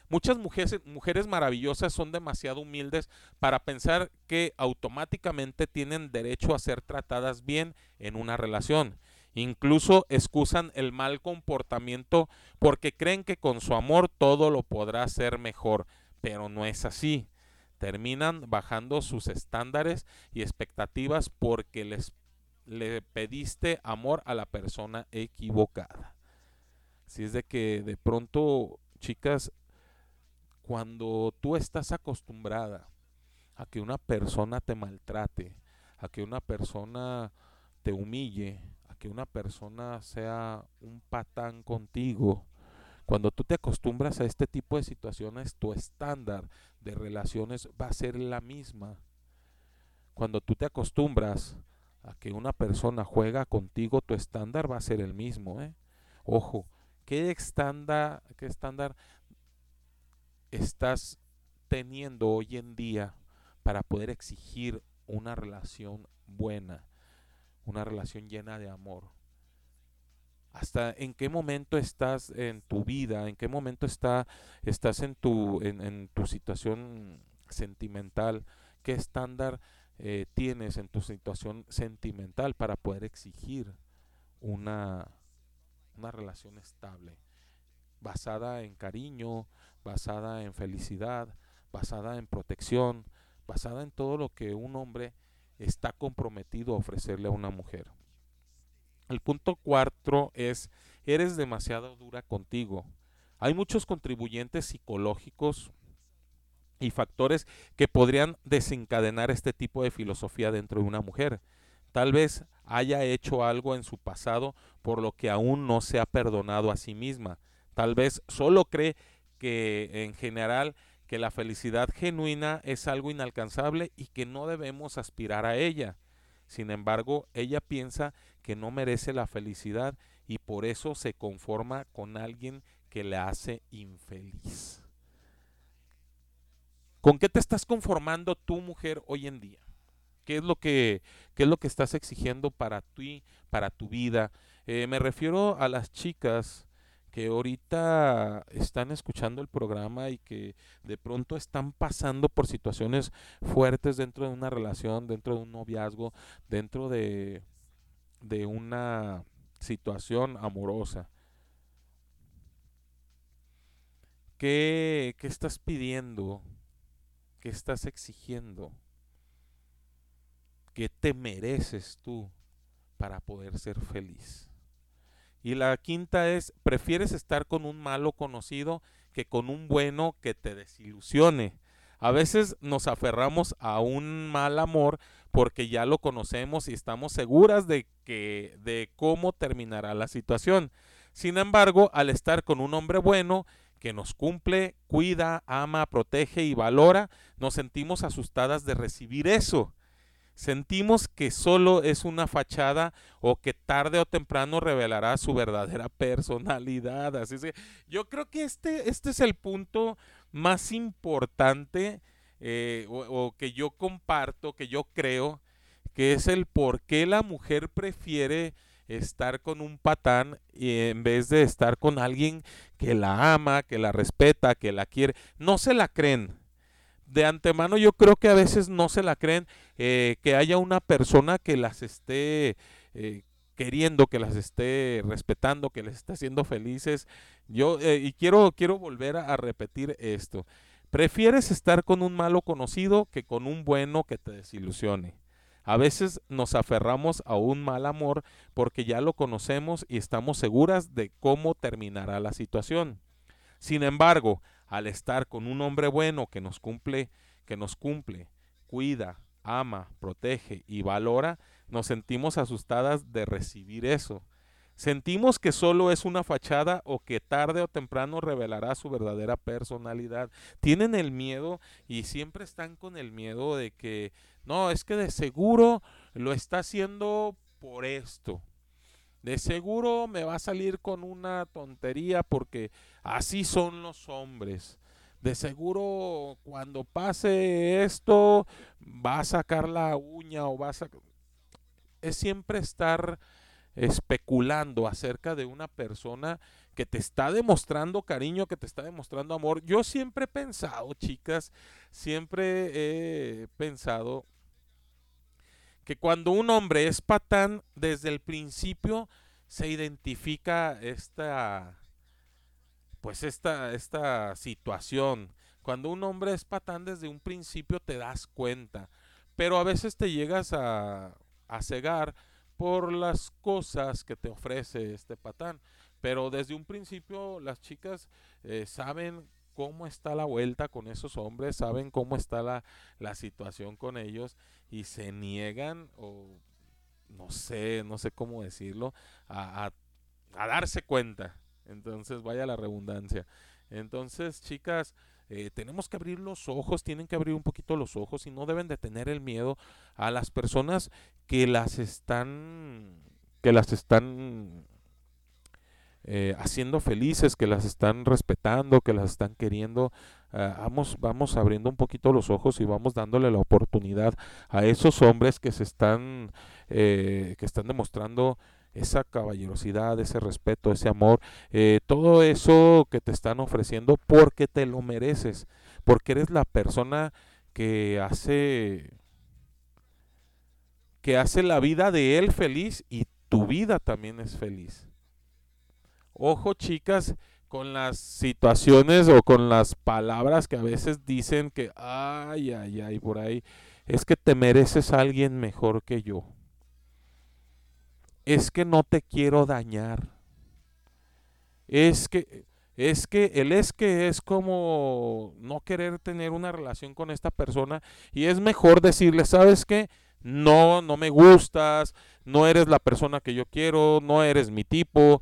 Muchas mujeres, mujeres, maravillosas son demasiado humildes para pensar que automáticamente tienen derecho a ser tratadas bien en una relación. Incluso excusan el mal comportamiento porque creen que con su amor todo lo podrá hacer mejor, pero no es así. Terminan bajando sus estándares y expectativas porque les le pediste amor a la persona equivocada. Si es de que de pronto, chicas, cuando tú estás acostumbrada a que una persona te maltrate, a que una persona te humille, a que una persona sea un patán contigo, cuando tú te acostumbras a este tipo de situaciones, tu estándar de relaciones va a ser la misma. Cuando tú te acostumbras a que una persona juega contigo, tu estándar va a ser el mismo. ¿eh? Ojo, ¿qué estándar, ¿qué estándar estás teniendo hoy en día para poder exigir una relación buena, una relación llena de amor? hasta en qué momento estás en tu vida, en qué momento está, estás en tu, en, en tu situación sentimental, qué estándar eh, tienes en tu situación sentimental para poder exigir una, una relación estable, basada en cariño, basada en felicidad, basada en protección, basada en todo lo que un hombre está comprometido a ofrecerle a una mujer. El punto cuatro es, eres demasiado dura contigo. Hay muchos contribuyentes psicológicos y factores que podrían desencadenar este tipo de filosofía dentro de una mujer. Tal vez haya hecho algo en su pasado por lo que aún no se ha perdonado a sí misma. Tal vez solo cree que en general que la felicidad genuina es algo inalcanzable y que no debemos aspirar a ella. Sin embargo, ella piensa que no merece la felicidad y por eso se conforma con alguien que le hace infeliz. ¿Con qué te estás conformando tú, mujer, hoy en día? ¿Qué es lo que, qué es lo que estás exigiendo para ti, para tu vida? Eh, me refiero a las chicas que ahorita están escuchando el programa y que de pronto están pasando por situaciones fuertes dentro de una relación, dentro de un noviazgo, dentro de, de una situación amorosa. ¿Qué, ¿Qué estás pidiendo? ¿Qué estás exigiendo? ¿Qué te mereces tú para poder ser feliz? Y la quinta es, prefieres estar con un malo conocido que con un bueno que te desilusione. A veces nos aferramos a un mal amor porque ya lo conocemos y estamos seguras de que de cómo terminará la situación. Sin embargo, al estar con un hombre bueno, que nos cumple, cuida, ama, protege y valora, nos sentimos asustadas de recibir eso. Sentimos que solo es una fachada o que tarde o temprano revelará su verdadera personalidad. Así que yo creo que este, este es el punto más importante eh, o, o que yo comparto, que yo creo, que es el por qué la mujer prefiere estar con un patán y en vez de estar con alguien que la ama, que la respeta, que la quiere, no se la creen. De antemano yo creo que a veces no se la creen eh, que haya una persona que las esté eh, queriendo, que las esté respetando, que les esté haciendo felices. Yo eh, y quiero quiero volver a repetir esto. Prefieres estar con un malo conocido que con un bueno que te desilusione. A veces nos aferramos a un mal amor porque ya lo conocemos y estamos seguras de cómo terminará la situación. Sin embargo, al estar con un hombre bueno que nos cumple, que nos cumple, cuida, ama, protege y valora, nos sentimos asustadas de recibir eso. Sentimos que solo es una fachada o que tarde o temprano revelará su verdadera personalidad. Tienen el miedo y siempre están con el miedo de que no, es que de seguro lo está haciendo por esto. De seguro me va a salir con una tontería porque así son los hombres. De seguro cuando pase esto va a sacar la uña o va a sacar... Es siempre estar especulando acerca de una persona que te está demostrando cariño, que te está demostrando amor. Yo siempre he pensado, chicas, siempre he pensado que cuando un hombre es patán, desde el principio se identifica esta pues esta, esta situación. Cuando un hombre es patán desde un principio te das cuenta, pero a veces te llegas a, a cegar por las cosas que te ofrece este patán. Pero desde un principio las chicas eh, saben cómo está la vuelta con esos hombres, saben cómo está la, la situación con ellos y se niegan o no sé, no sé cómo decirlo, a, a, a darse cuenta. Entonces, vaya la redundancia. Entonces, chicas, eh, tenemos que abrir los ojos, tienen que abrir un poquito los ojos y no deben de tener el miedo a las personas que las están, que las están eh, haciendo felices, que las están respetando, que las están queriendo. Uh, vamos, vamos abriendo un poquito los ojos y vamos dándole la oportunidad a esos hombres que se están, eh, que están demostrando esa caballerosidad, ese respeto, ese amor, eh, todo eso que te están ofreciendo porque te lo mereces, porque eres la persona que hace que hace la vida de él feliz y tu vida también es feliz. Ojo, chicas, con las situaciones o con las palabras que a veces dicen que ay, ay, ay, por ahí es que te mereces a alguien mejor que yo es que no te quiero dañar. Es que es que el es que es como no querer tener una relación con esta persona y es mejor decirle, ¿sabes qué? No, no me gustas, no eres la persona que yo quiero, no eres mi tipo.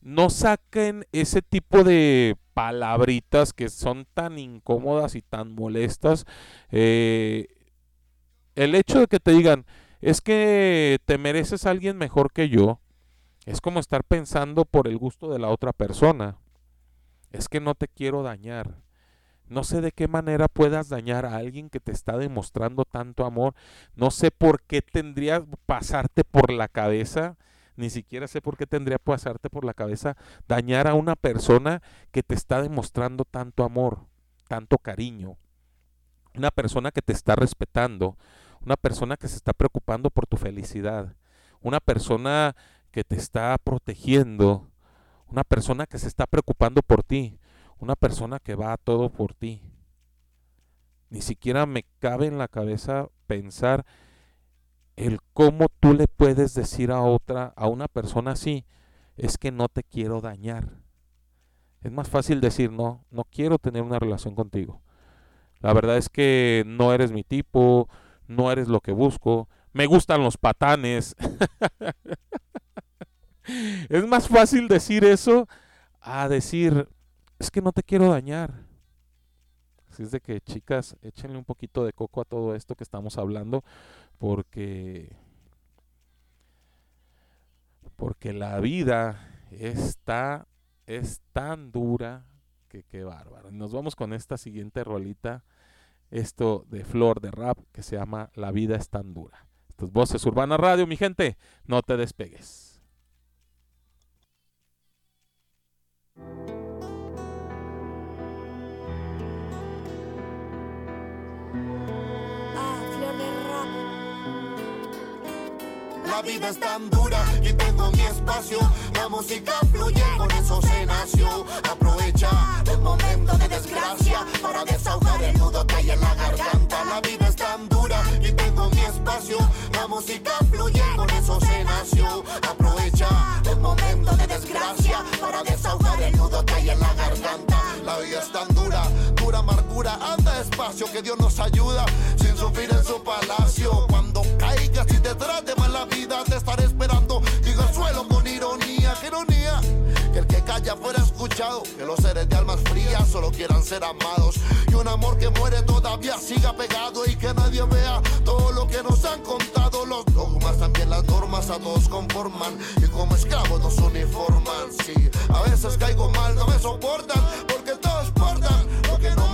No saquen ese tipo de palabritas que son tan incómodas y tan molestas. Eh, el hecho de que te digan, es que te mereces a alguien mejor que yo. Es como estar pensando por el gusto de la otra persona. Es que no te quiero dañar. No sé de qué manera puedas dañar a alguien que te está demostrando tanto amor. No sé por qué tendría pasarte por la cabeza. Ni siquiera sé por qué tendría pasarte por la cabeza dañar a una persona que te está demostrando tanto amor, tanto cariño. Una persona que te está respetando, una persona que se está preocupando por tu felicidad, una persona que te está protegiendo, una persona que se está preocupando por ti, una persona que va a todo por ti. Ni siquiera me cabe en la cabeza pensar el cómo tú le puedes decir a otra, a una persona así, es que no te quiero dañar. Es más fácil decir, no, no quiero tener una relación contigo. La verdad es que no eres mi tipo, no eres lo que busco, me gustan los patanes. es más fácil decir eso a decir, es que no te quiero dañar. Así es de que chicas, échenle un poquito de coco a todo esto que estamos hablando, porque porque la vida está es tan dura que qué bárbaro. Nos vamos con esta siguiente rolita esto de Flor de Rap que se llama La vida es tan dura. Estas voces Urbana Radio, mi gente, no te despegues. La vida es tan dura y tengo mi espacio. La música fluye, con eso se nació. Aprovecha el momento de desgracia para desahogar el nudo que hay en la garganta. La vida es tan dura y tengo mi espacio. La música fluye, con eso se nació. Aprovecha el momento de desgracia para desahogar el nudo que hay en la garganta. La vida es tan dura, dura amargura, anda despacio que Dios nos ayuda sin sufrir en su palacio. Caigas y te trate mal la vida, te estaré esperando. Digo el suelo con ironía, que ironía. Que el que calla fuera escuchado, que los seres de almas frías solo quieran ser amados. Y un amor que muere todavía siga pegado y que nadie vea todo lo que nos han contado. Los dogmas, también las normas a todos conforman. Y como esclavos nos uniforman. Sí, a veces caigo mal, no me soportan, porque todos portan lo que no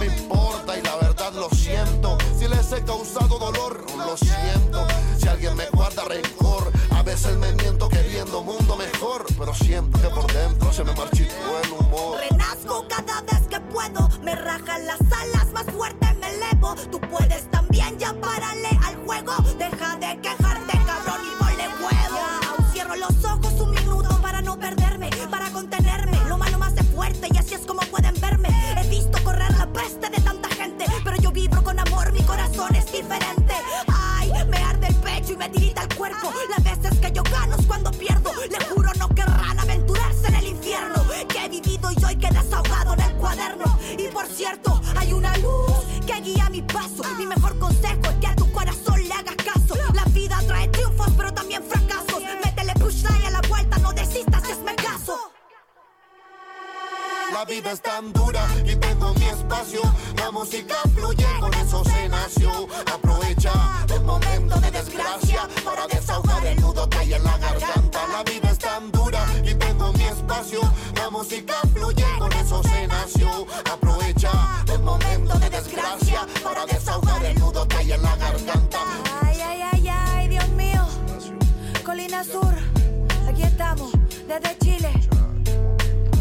veces me miento queriendo mundo mejor. Pero siento que por dentro se me marchitó el humor. Renazco cada vez que puedo, me rajan las alas, más fuerte me elevo. Tú puedes también, ya párale al juego. De vida es tan dura y tengo mi espacio. La música fluye, con eso se nació. Aprovecha el momento de desgracia para desahogar el nudo que hay en la garganta. La vida es tan dura y tengo mi espacio. La música fluye, con eso se nació. Aprovecha el momento de desgracia para desahogar el nudo que hay en la garganta. Ay, ay, ay, ay, Dios mío. Colina Sur, aquí estamos, desde Chile.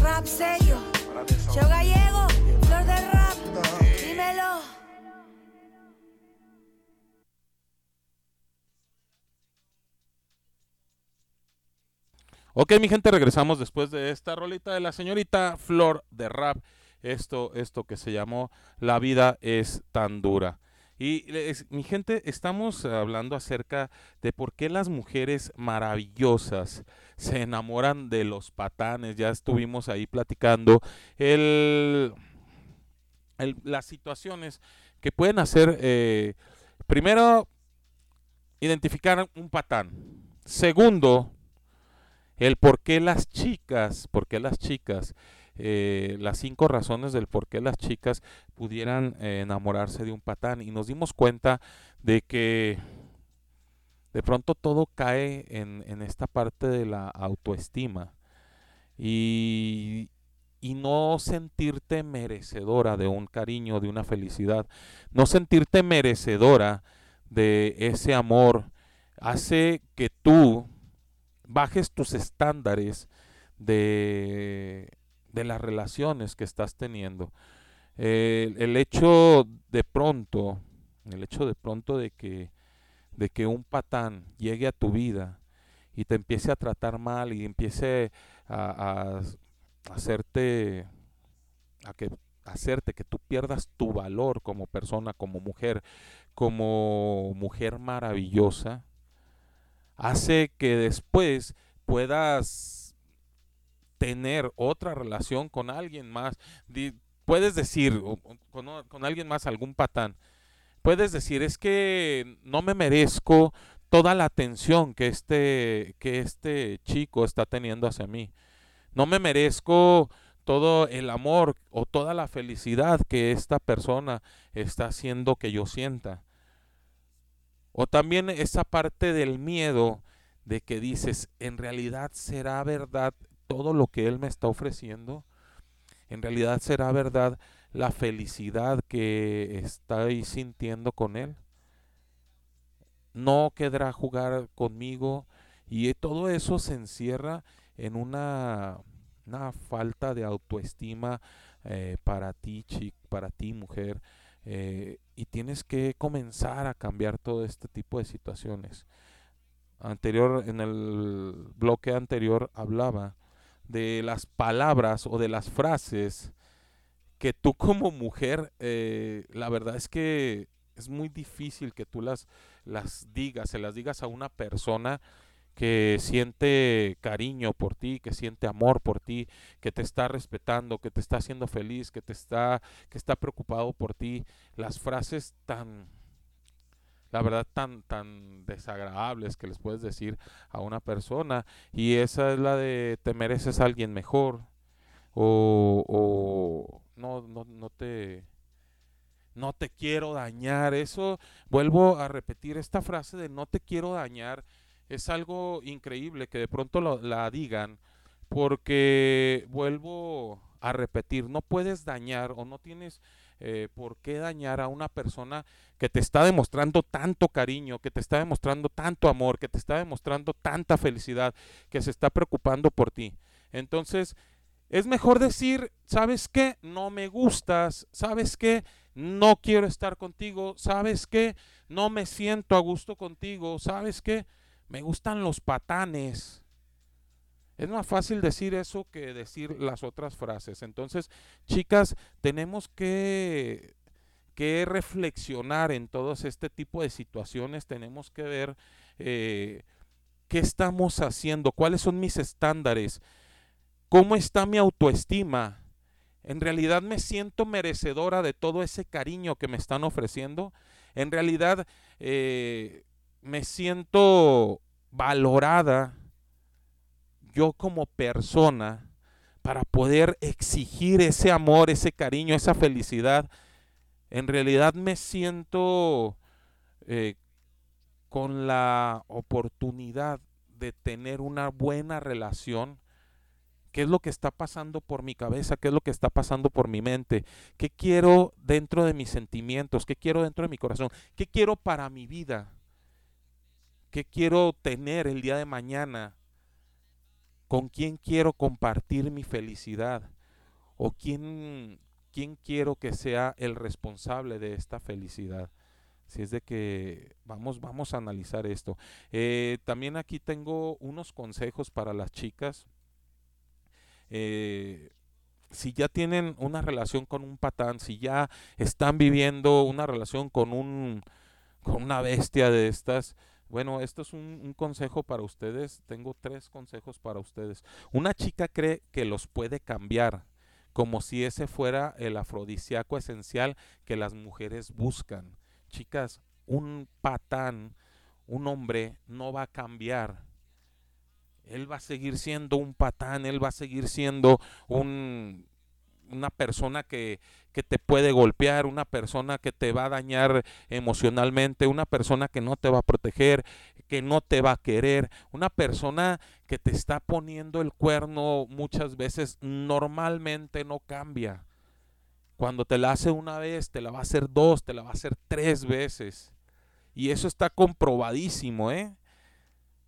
Rap serio. Yo gallego, flor de rap. Dímelo. Ok, mi gente, regresamos después de esta rolita de la señorita Flor de Rap. Esto, esto que se llamó La vida es tan dura. Y mi gente, estamos hablando acerca de por qué las mujeres maravillosas se enamoran de los patanes. Ya estuvimos ahí platicando el, el- las situaciones que pueden hacer. eh, primero, identificar un patán. Segundo, el por qué las chicas, por qué las chicas, eh, las cinco razones del por qué las chicas pudieran eh, enamorarse de un patán. Y nos dimos cuenta de que de pronto todo cae en, en esta parte de la autoestima. Y, y no sentirte merecedora de un cariño, de una felicidad, no sentirte merecedora de ese amor, hace que tú bajes tus estándares de, de las relaciones que estás teniendo. El hecho de pronto, el hecho de pronto de que, de que un patán llegue a tu vida y te empiece a tratar mal y empiece a, a hacerte, a que, hacerte que tú pierdas tu valor como persona, como mujer, como mujer maravillosa, hace que después puedas tener otra relación con alguien más. Puedes decir, con, con alguien más, algún patán, puedes decir, es que no me merezco toda la atención que este, que este chico está teniendo hacia mí. No me merezco todo el amor o toda la felicidad que esta persona está haciendo que yo sienta. O también esa parte del miedo de que dices, en realidad será verdad todo lo que él me está ofreciendo. En realidad será verdad la felicidad que estoy sintiendo con él. No quedará jugar conmigo y todo eso se encierra en una, una falta de autoestima eh, para ti, chic, para ti, mujer. eh, y tienes que comenzar a cambiar todo este tipo de situaciones. Anterior, en el bloque anterior hablaba de las palabras o de las frases que tú como mujer, eh, la verdad es que es muy difícil que tú las, las digas, se las digas a una persona que siente cariño por ti, que siente amor por ti, que te está respetando, que te está haciendo feliz, que te está, que está preocupado por ti. Las frases tan, la verdad, tan, tan desagradables que les puedes decir a una persona. Y esa es la de te mereces a alguien mejor. O, o no, no, no te no te quiero dañar. Eso, vuelvo a repetir esta frase de no te quiero dañar. Es algo increíble que de pronto lo- la digan porque vuelvo a repetir, no puedes dañar o no tienes eh, por qué dañar a una persona que te está demostrando tanto cariño, que te está demostrando tanto amor, que te está demostrando tanta felicidad, que se está preocupando por ti. Entonces, es mejor decir, ¿sabes qué? No me gustas, ¿sabes qué? No quiero estar contigo, ¿sabes qué? No me siento a gusto contigo, ¿sabes qué? Me gustan los patanes. Es más fácil decir eso que decir las otras frases. Entonces, chicas, tenemos que, que reflexionar en todos este tipo de situaciones. Tenemos que ver eh, qué estamos haciendo, cuáles son mis estándares, cómo está mi autoestima. ¿En realidad me siento merecedora de todo ese cariño que me están ofreciendo? ¿En realidad eh, me siento valorada yo como persona para poder exigir ese amor, ese cariño, esa felicidad, en realidad me siento eh, con la oportunidad de tener una buena relación. ¿Qué es lo que está pasando por mi cabeza? ¿Qué es lo que está pasando por mi mente? ¿Qué quiero dentro de mis sentimientos? ¿Qué quiero dentro de mi corazón? ¿Qué quiero para mi vida? ¿Qué quiero tener el día de mañana? ¿Con quién quiero compartir mi felicidad? ¿O quién, quién quiero que sea el responsable de esta felicidad? Si es de que vamos, vamos a analizar esto. Eh, también aquí tengo unos consejos para las chicas. Eh, si ya tienen una relación con un patán, si ya están viviendo una relación con un con una bestia de estas, bueno, esto es un, consejo para ustedes. Tengo tres consejos para ustedes. Una chica cree que los puede cambiar, como si ese fuera el afrodisíaco esencial que las mujeres buscan. Chicas, un patán, un hombre, no va a cambiar. Él va a seguir siendo un patán, él va a seguir siendo un, una persona que, que te puede golpear, una persona que te va a dañar emocionalmente, una persona que no te va a proteger, que no te va a querer, una persona que te está poniendo el cuerno muchas veces normalmente no cambia. Cuando te la hace una vez, te la va a hacer dos, te la va a hacer tres veces. Y eso está comprobadísimo, ¿eh?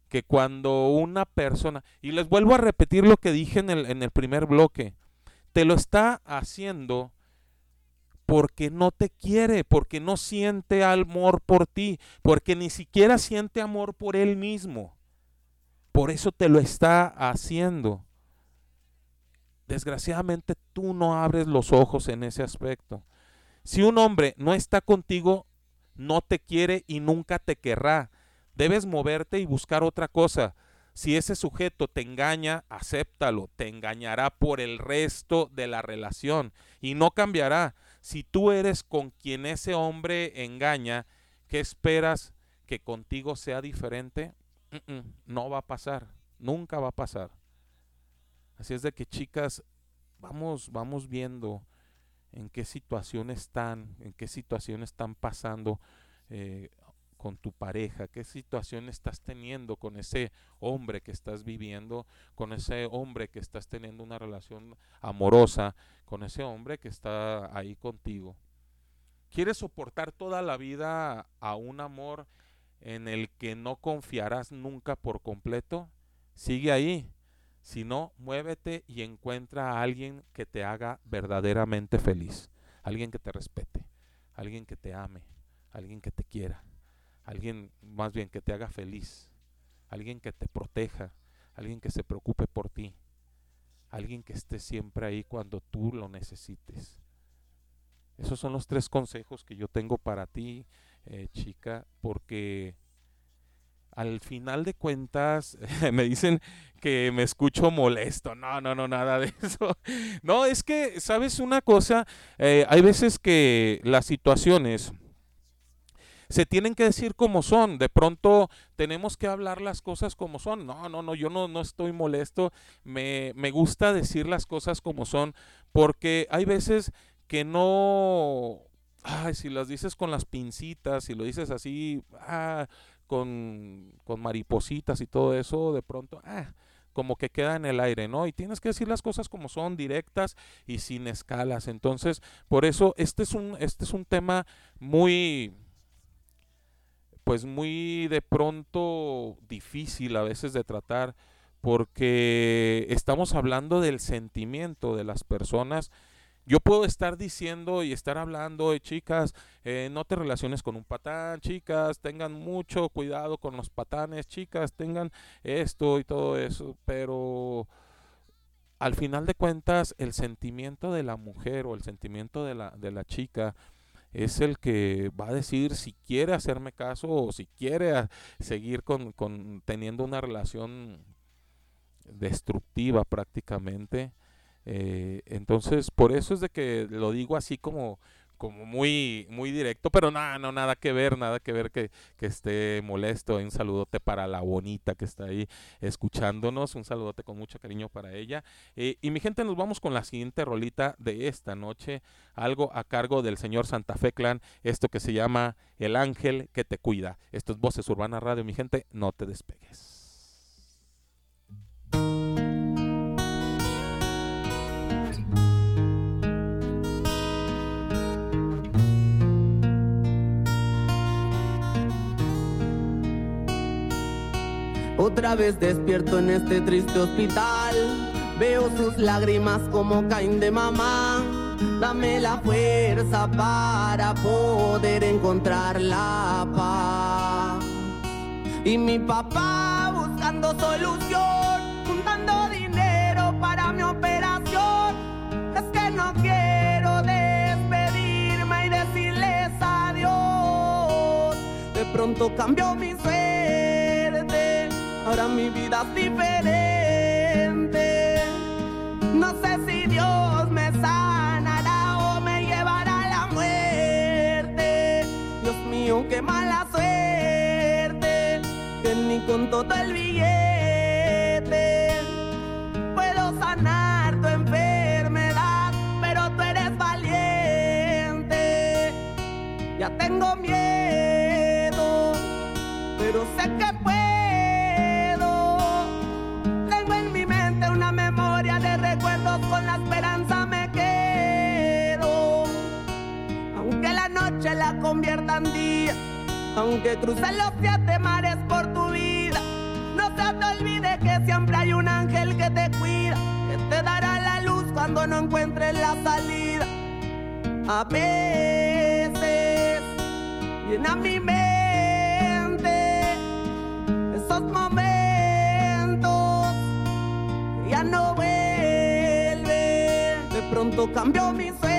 Que cuando una persona, y les vuelvo a repetir lo que dije en el, en el primer bloque, te lo está haciendo porque no te quiere, porque no siente amor por ti, porque ni siquiera siente amor por él mismo. Por eso te lo está haciendo. Desgraciadamente tú no abres los ojos en ese aspecto. Si un hombre no está contigo, no te quiere y nunca te querrá. Debes moverte y buscar otra cosa. Si ese sujeto te engaña, acéptalo, te engañará por el resto de la relación y no cambiará. Si tú eres con quien ese hombre engaña, ¿qué esperas que contigo sea diferente? no va a pasar, nunca va a pasar. Así es de que chicas, vamos, vamos viendo en qué situación están, en qué situación están pasando eh, con tu pareja, qué situación estás teniendo con ese hombre que estás viviendo, con ese hombre que estás teniendo una relación amorosa, con ese hombre que está ahí contigo. ¿Quieres soportar toda la vida a un amor en el que no confiarás nunca por completo? Sigue ahí. Si no, muévete y encuentra a alguien que te haga verdaderamente feliz, alguien que te respete, alguien que te ame, alguien que te quiera alguien más bien que te haga feliz, alguien que te proteja, alguien que se preocupe por ti, alguien que esté siempre ahí cuando tú lo necesites. Esos son los tres consejos que yo tengo para ti, eh, chica, porque al final de cuentas me dicen que me escucho molesto. No, no, no, nada de eso. No, es que, ¿sabes una cosa? Eh, hay veces que las situaciones se tienen que decir como son. De pronto tenemos que hablar las cosas como son. No, no, no, yo no, no estoy molesto. Me, me gusta decir las cosas como son porque hay veces que no... Ay, si las dices con las pincitas, si lo dices así, ah, con, con maripositas y todo eso, de pronto, ah, como que queda en el aire, ¿no? Y tienes que decir las cosas como son, directas y sin escalas. Entonces, por eso este es un, este es un tema muy, pues muy de pronto difícil a veces de tratar porque estamos hablando del sentimiento de las personas. Yo puedo estar diciendo y estar hablando de chicas, eh, no te relaciones con un patán, chicas, tengan mucho cuidado con los patanes, chicas, tengan esto y todo eso, pero al final de cuentas el sentimiento de la mujer o el sentimiento de la, de la chica es el que va a decir si quiere hacerme caso o si quiere seguir con, teniendo una relación destructiva prácticamente. Eh, entonces, por eso es de que lo digo así como, como muy, muy directo, pero nada, no, nada que ver, nada que ver que, que esté molesto. Un saludote para la bonita que está ahí escuchándonos, un saludote con mucho cariño para ella. Eh, y mi gente, nos vamos con la siguiente rolita de esta noche, algo a cargo del señor Santa Fe Clan, esto que se llama El Ángel que te cuida. Esto es Voces Urbana Radio, mi gente, no te despegues. Otra vez despierto en este triste hospital. Veo sus lágrimas como caen de mamá. Dame la fuerza para poder encontrar la paz. Y mi papá buscando solución, juntando dinero para mi operación. Es que no quiero despedirme y decirles adiós. De pronto cambió mi suerte, ahora mi vida es diferente. No sé si Dios me sanará o me llevará a la muerte. Dios mío, qué mala suerte, que ni con todo el billete puedo sanar tu enfermedad, pero tú eres valiente. Ya tengo miedo, pero sé que puedo. Noche la convierta en día, aunque cruce los siete mares por tu vida, no se te olvide que siempre hay un ángel que te cuida, que te dará la luz cuando no encuentres la salida. A veces llena mi mente esos momentos que ya no vuelven. De pronto cambió mi suerte,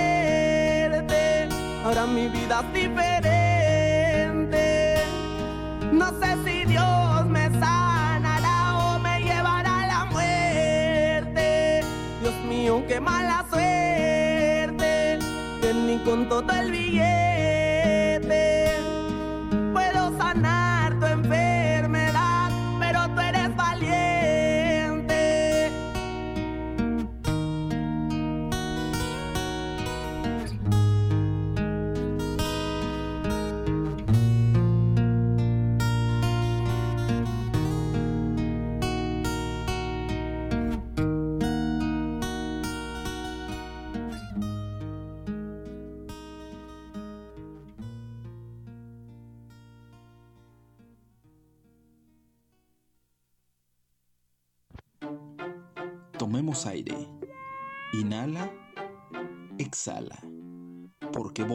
mi vida es diferente. No sé si Dios me sanará o me llevará a la muerte. Dios mío, qué mala suerte, ni con todo el billete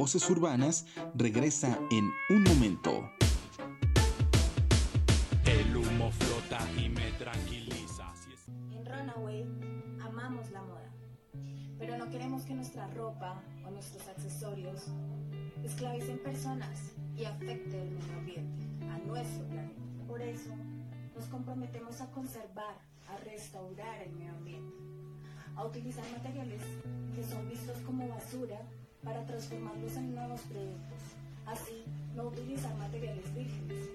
Voces Urbanas regresa en un momento. El humo flota y me tranquiliza. En Runaway amamos la moda, pero no queremos que nuestra ropa o nuestros accesorios esclavicen personas y afecten el medio ambiente, a nuestro planeta. Por eso nos comprometemos a conservar, a restaurar el medio ambiente, a utilizar materiales que son vistos como basura para transformarlos en nuevos productos. Así, no utilizar materiales vírgenes,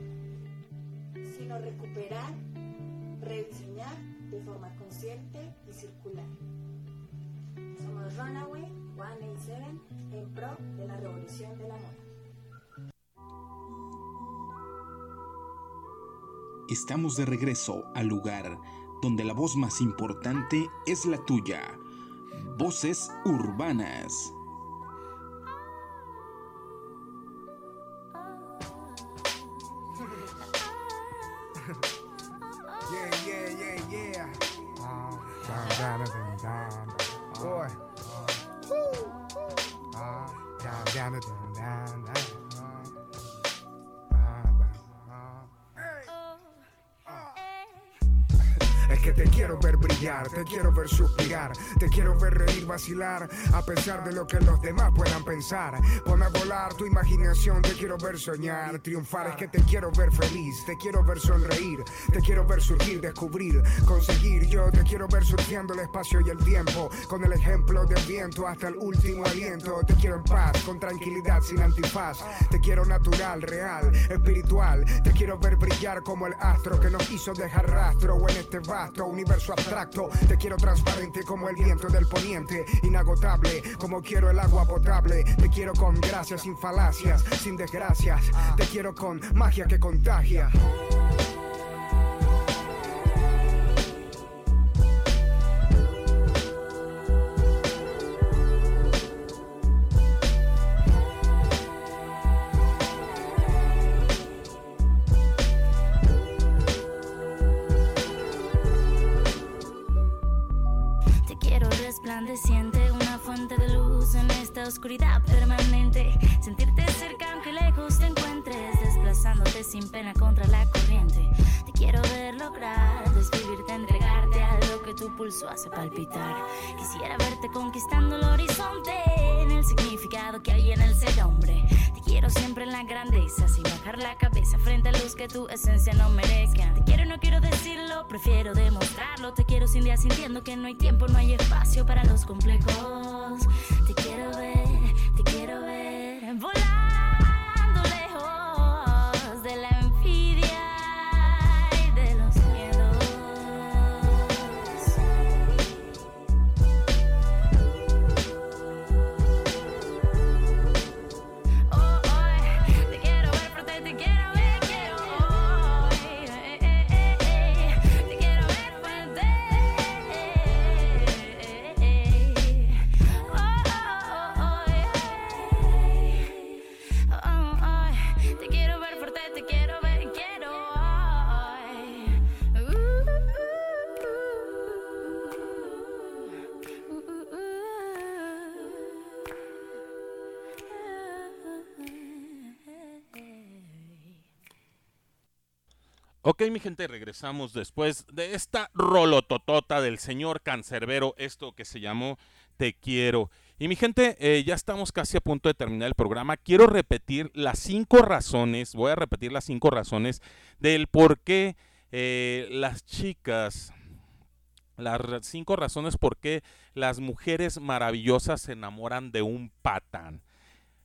sino recuperar, rediseñar de forma consciente y circular. Somos Runaway 187 en pro de la revolución de la moda. Estamos de regreso al lugar donde la voz más importante es la tuya. Voces urbanas. Te quiero ver suspirar, te quiero ver reír, vacilar, a pesar de lo que los demás puedan pensar. Pon a volar tu imaginación, te quiero ver soñar, triunfar es que te quiero ver feliz, te quiero ver sonreír, te quiero ver surgir, descubrir, conseguir. Yo te quiero ver surgiendo el espacio y el tiempo, con el ejemplo del viento hasta el último aliento. Te quiero en paz, con tranquilidad, sin antifaz. Te quiero natural, real, espiritual. Te quiero ver brillar como el astro que nos hizo dejar rastro en este vasto universo abstracto. Te quiero transparente como el viento del poniente, inagotable como quiero el agua potable. Te quiero con gracias, sin falacias, sin desgracias. Te quiero con magia que contagia. Ok, mi gente, regresamos después de esta rolototota del señor Cancerbero, esto que se llamó Te quiero. Y mi gente, eh, ya estamos casi a punto de terminar el programa. Quiero repetir las cinco razones, voy a repetir las cinco razones del por qué eh, las chicas, las cinco razones por qué las mujeres maravillosas se enamoran de un patán.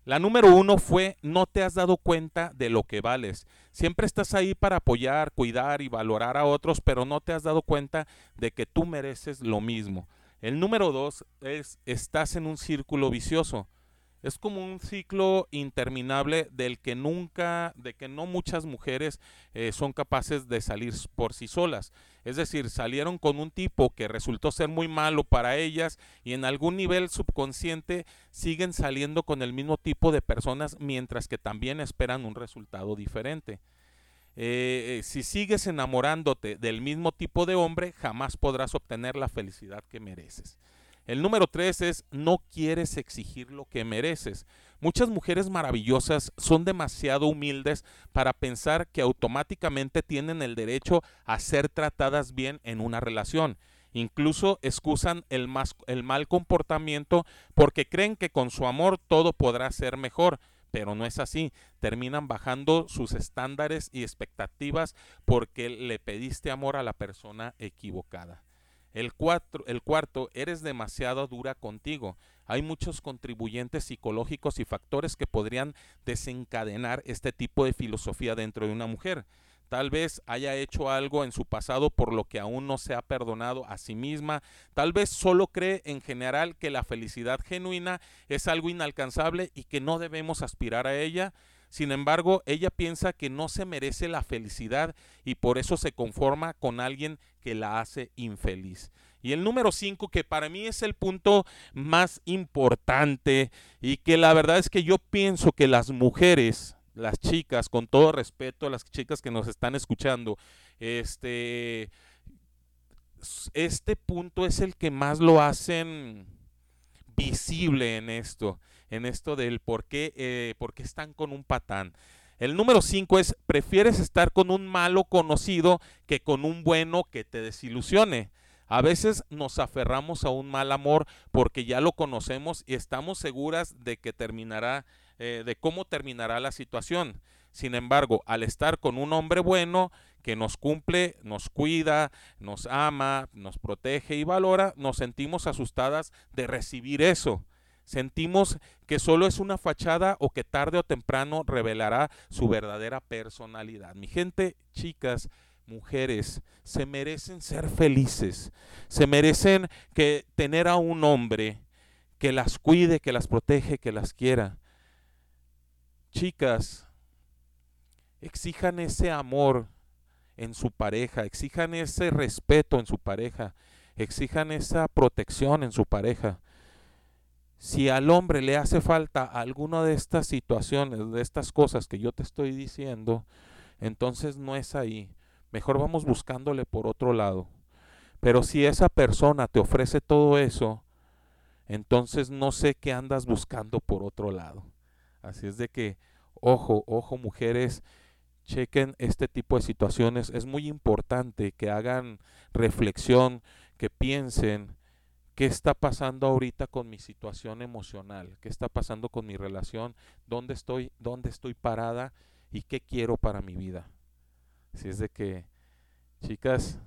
La número uno fue no te has dado cuenta de lo que vales. Siempre estás ahí para apoyar, cuidar y valorar a otros, pero no te has dado cuenta de que tú mereces lo mismo. El número dos es estás en un círculo vicioso. Es como un ciclo interminable del que nunca, de que no muchas mujeres eh, son capaces de salir por sí solas. Es decir, salieron con un tipo que resultó ser muy malo para ellas y en algún nivel subconsciente siguen saliendo con el mismo tipo de personas mientras que también esperan un resultado diferente. Eh, eh, si sigues enamorándote del mismo tipo de hombre, jamás podrás obtener la felicidad que mereces. El número tres es no quieres exigir lo que mereces. Muchas mujeres maravillosas son demasiado humildes para pensar que automáticamente tienen el derecho a ser tratadas bien en una relación. Incluso excusan el, el mal comportamiento porque creen que con su amor todo podrá ser mejor, pero no es así. Terminan bajando sus estándares y expectativas porque le pediste amor a la persona equivocada. El, cuatro, el cuarto, eres demasiado dura contigo. Hay muchos contribuyentes psicológicos y factores que podrían desencadenar este tipo de filosofía dentro de una mujer. Tal vez haya hecho algo en su pasado por lo que aún no se ha perdonado a sí misma. Tal vez solo cree en general que la felicidad genuina es algo inalcanzable y que no debemos aspirar a ella. Sin embargo, ella piensa que no se merece la felicidad y por eso se conforma con alguien que la hace infeliz. Y el número 5, que para mí es el punto más importante y que la verdad es que yo pienso que las mujeres, las chicas, con todo respeto a las chicas que nos están escuchando, este, este punto es el que más lo hacen visible en esto, en esto del por qué, eh, por qué están con un patán. El número 5 es, prefieres estar con un malo conocido que con un bueno que te desilusione. A veces nos aferramos a un mal amor porque ya lo conocemos y estamos seguras de que terminará, eh, de cómo terminará la situación. Sin embargo, al estar con un hombre bueno que nos cumple, nos cuida, nos ama, nos protege y valora, nos sentimos asustadas de recibir eso. Sentimos que solo es una fachada o que tarde o temprano revelará su verdadera personalidad. Mi gente, chicas, mujeres, se merecen ser felices, se merecen que tener a un hombre que las cuide, que las protege, que las quiera. Chicas, exijan ese amor en su pareja, exijan ese respeto en su pareja, exijan esa protección en su pareja. Si al hombre le hace falta alguna de estas situaciones, de estas cosas que yo te estoy diciendo, entonces no es ahí. Mejor vamos buscándole por otro lado. Pero si esa persona te ofrece todo eso, entonces no sé qué andas buscando por otro lado. Así es de que, ojo, ojo mujeres, chequen este tipo de situaciones. Es muy importante que hagan reflexión, que piensen qué está pasando ahorita con mi situación emocional, qué está pasando con mi relación, dónde estoy, dónde estoy parada y qué quiero para mi vida. Si es de que, chicas,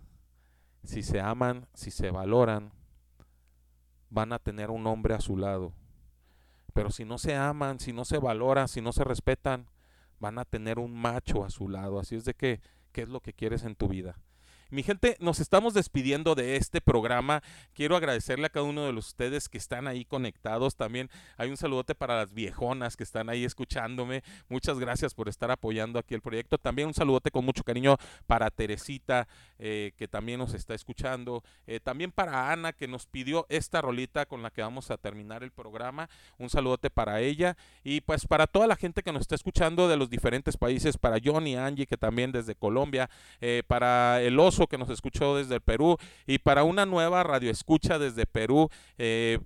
si se aman, si se valoran, van a tener un hombre a su lado. Pero si no se aman, si no se valoran, si no se respetan, van a tener un macho a su lado. Así es de que, ¿qué es lo que quieres en tu vida? Mi gente, nos estamos despidiendo de este programa. Quiero agradecerle a cada uno de ustedes que están ahí conectados. También hay un saludote para las viejonas que están ahí escuchándome. Muchas gracias por estar apoyando aquí el proyecto. También un saludote con mucho cariño para Teresita, eh, que también nos está escuchando. Eh, también para Ana, que nos pidió esta rolita con la que vamos a terminar el programa. Un saludote para ella. Y pues para toda la gente que nos está escuchando de los diferentes países, para Johnny, Angie, que también desde Colombia, eh, para el oso que nos escuchó desde Perú y para una nueva radio escucha desde Perú, eh,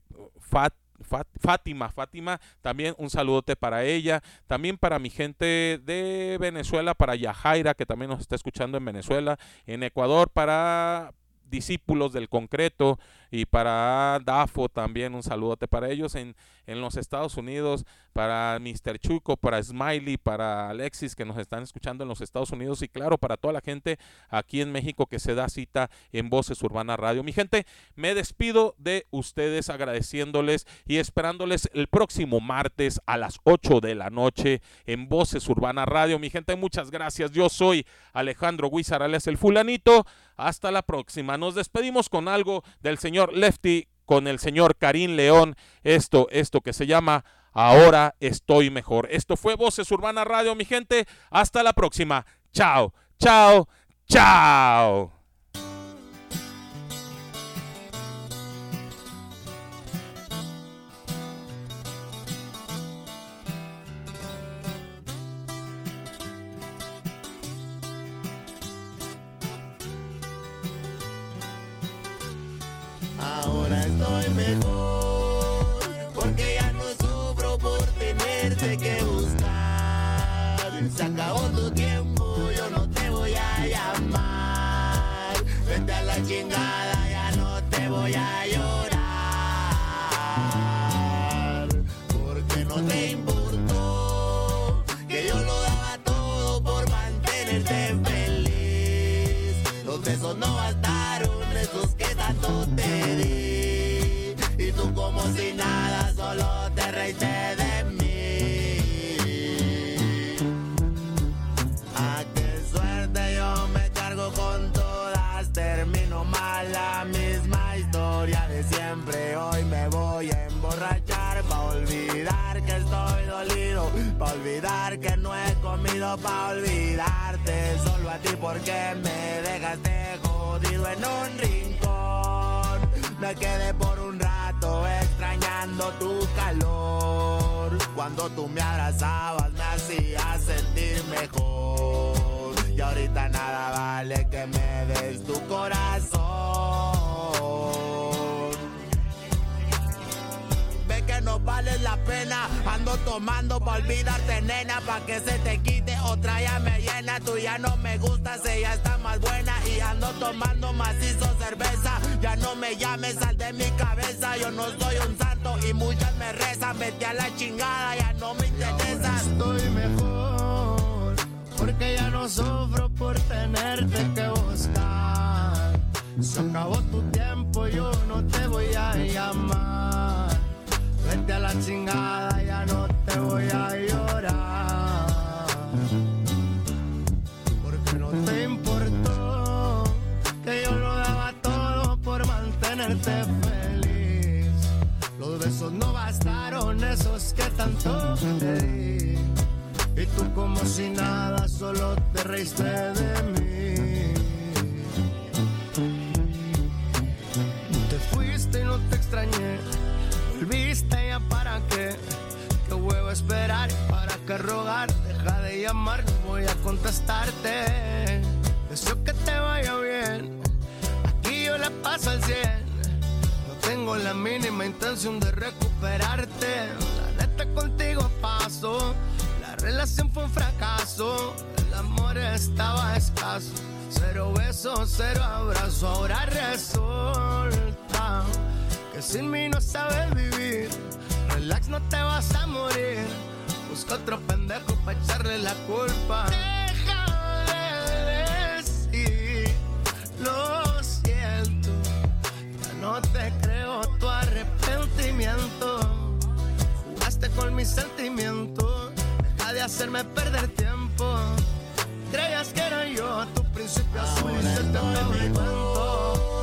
Fátima, Fátima, también un saludote para ella, también para mi gente de Venezuela, para Yajaira, que también nos está escuchando en Venezuela, en Ecuador, para discípulos del concreto y para Dafo también un saludote para ellos en, en los Estados Unidos, para Mr. Chuco, para Smiley, para Alexis que nos están escuchando en los Estados Unidos y claro, para toda la gente aquí en México que se da cita en Voces Urbana Radio. Mi gente, me despido de ustedes agradeciéndoles y esperándoles el próximo martes a las 8 de la noche en Voces Urbana Radio. Mi gente, muchas gracias. Yo soy Alejandro Guizarales el fulanito. Hasta la próxima. Nos despedimos con algo del señor Lefty con el señor Karim León. Esto, esto que se llama Ahora estoy mejor. Esto fue Voces Urbana Radio, mi gente. Hasta la próxima. Chao, chao, chao. Estoy mejor, porque ya no sufro por tenerte que buscar. Se acabó tu tiempo, yo no te voy a llamar. Vete a la chingada, ya no te voy a llorar. Porque no te importó que yo lo daba todo por mantenerte feliz. Los besos no bastaron, esos que tanto olvidar que no he comido. Pa' olvidarte solo a ti porque me dejaste jodido en un rincón. Me quedé por un rato extrañando tu calor. Cuando tú me abrazabas me hacías sentir mejor. Y ahorita nada vale que me des tu corazón. La pena, ando tomando pa' olvidarte, nena, pa' que se te quite. Otra ya me llena, tú ya no me gustas, ella está más buena. Y ando tomando macizo cerveza. Ya no me llames, sal de mi cabeza. Yo no soy un santo y muchas me rezan. Vete a la chingada, ya no me interesa. Estoy mejor, porque ya no sufro por tenerte que buscar. Se acabó tu tiempo, yo no te voy a llamar. Vete a la chingada, ya no te voy a llorar. Porque no te importó que yo lo daba todo por mantenerte feliz. Los besos no bastaron, esos que tanto te. Y tú como si nada, solo te reíste de mí. Te fuiste y no te extrañé. Volviste ya para qué. Que huevo esperar, para qué rogar. Deja de llamar, no voy a contestarte. Deseo que te vaya bien. Aquí yo le paso al 100. No tengo la mínima intención de recuperarte. La neta contigo paso. La relación fue un fracaso. El amor estaba escaso. Cero besos, cero abrazo. Ahora resulta que sin mí no sabes vivir. Relax, no te vas a morir. Busca otro pendejo para echarle la culpa. Deja de decir, lo siento. Ya no te creo tu arrepentimiento. Jugaste con mis sentimientos. Deja de hacerme perder tiempo. Creías que era yo tu principio azul y se te acabó cuento.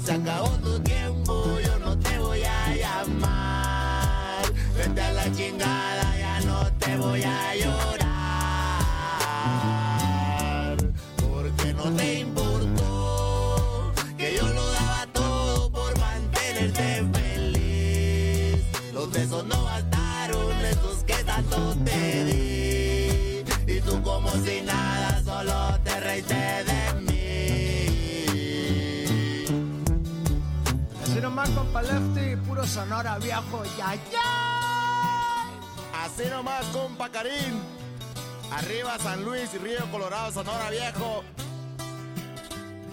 Se acabó tu tiempo, yo no te voy a llamar. Vete a la chingada, ya no te voy a llorar. Sonora viejo, ya ya. Así nomás, compa Karim. Arriba San Luis y Río Colorado, Sonora Viejo.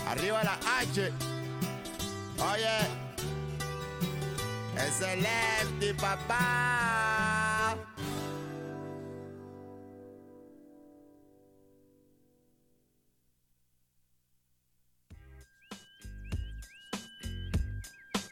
Arriba la H. Oye. Lefty, papá.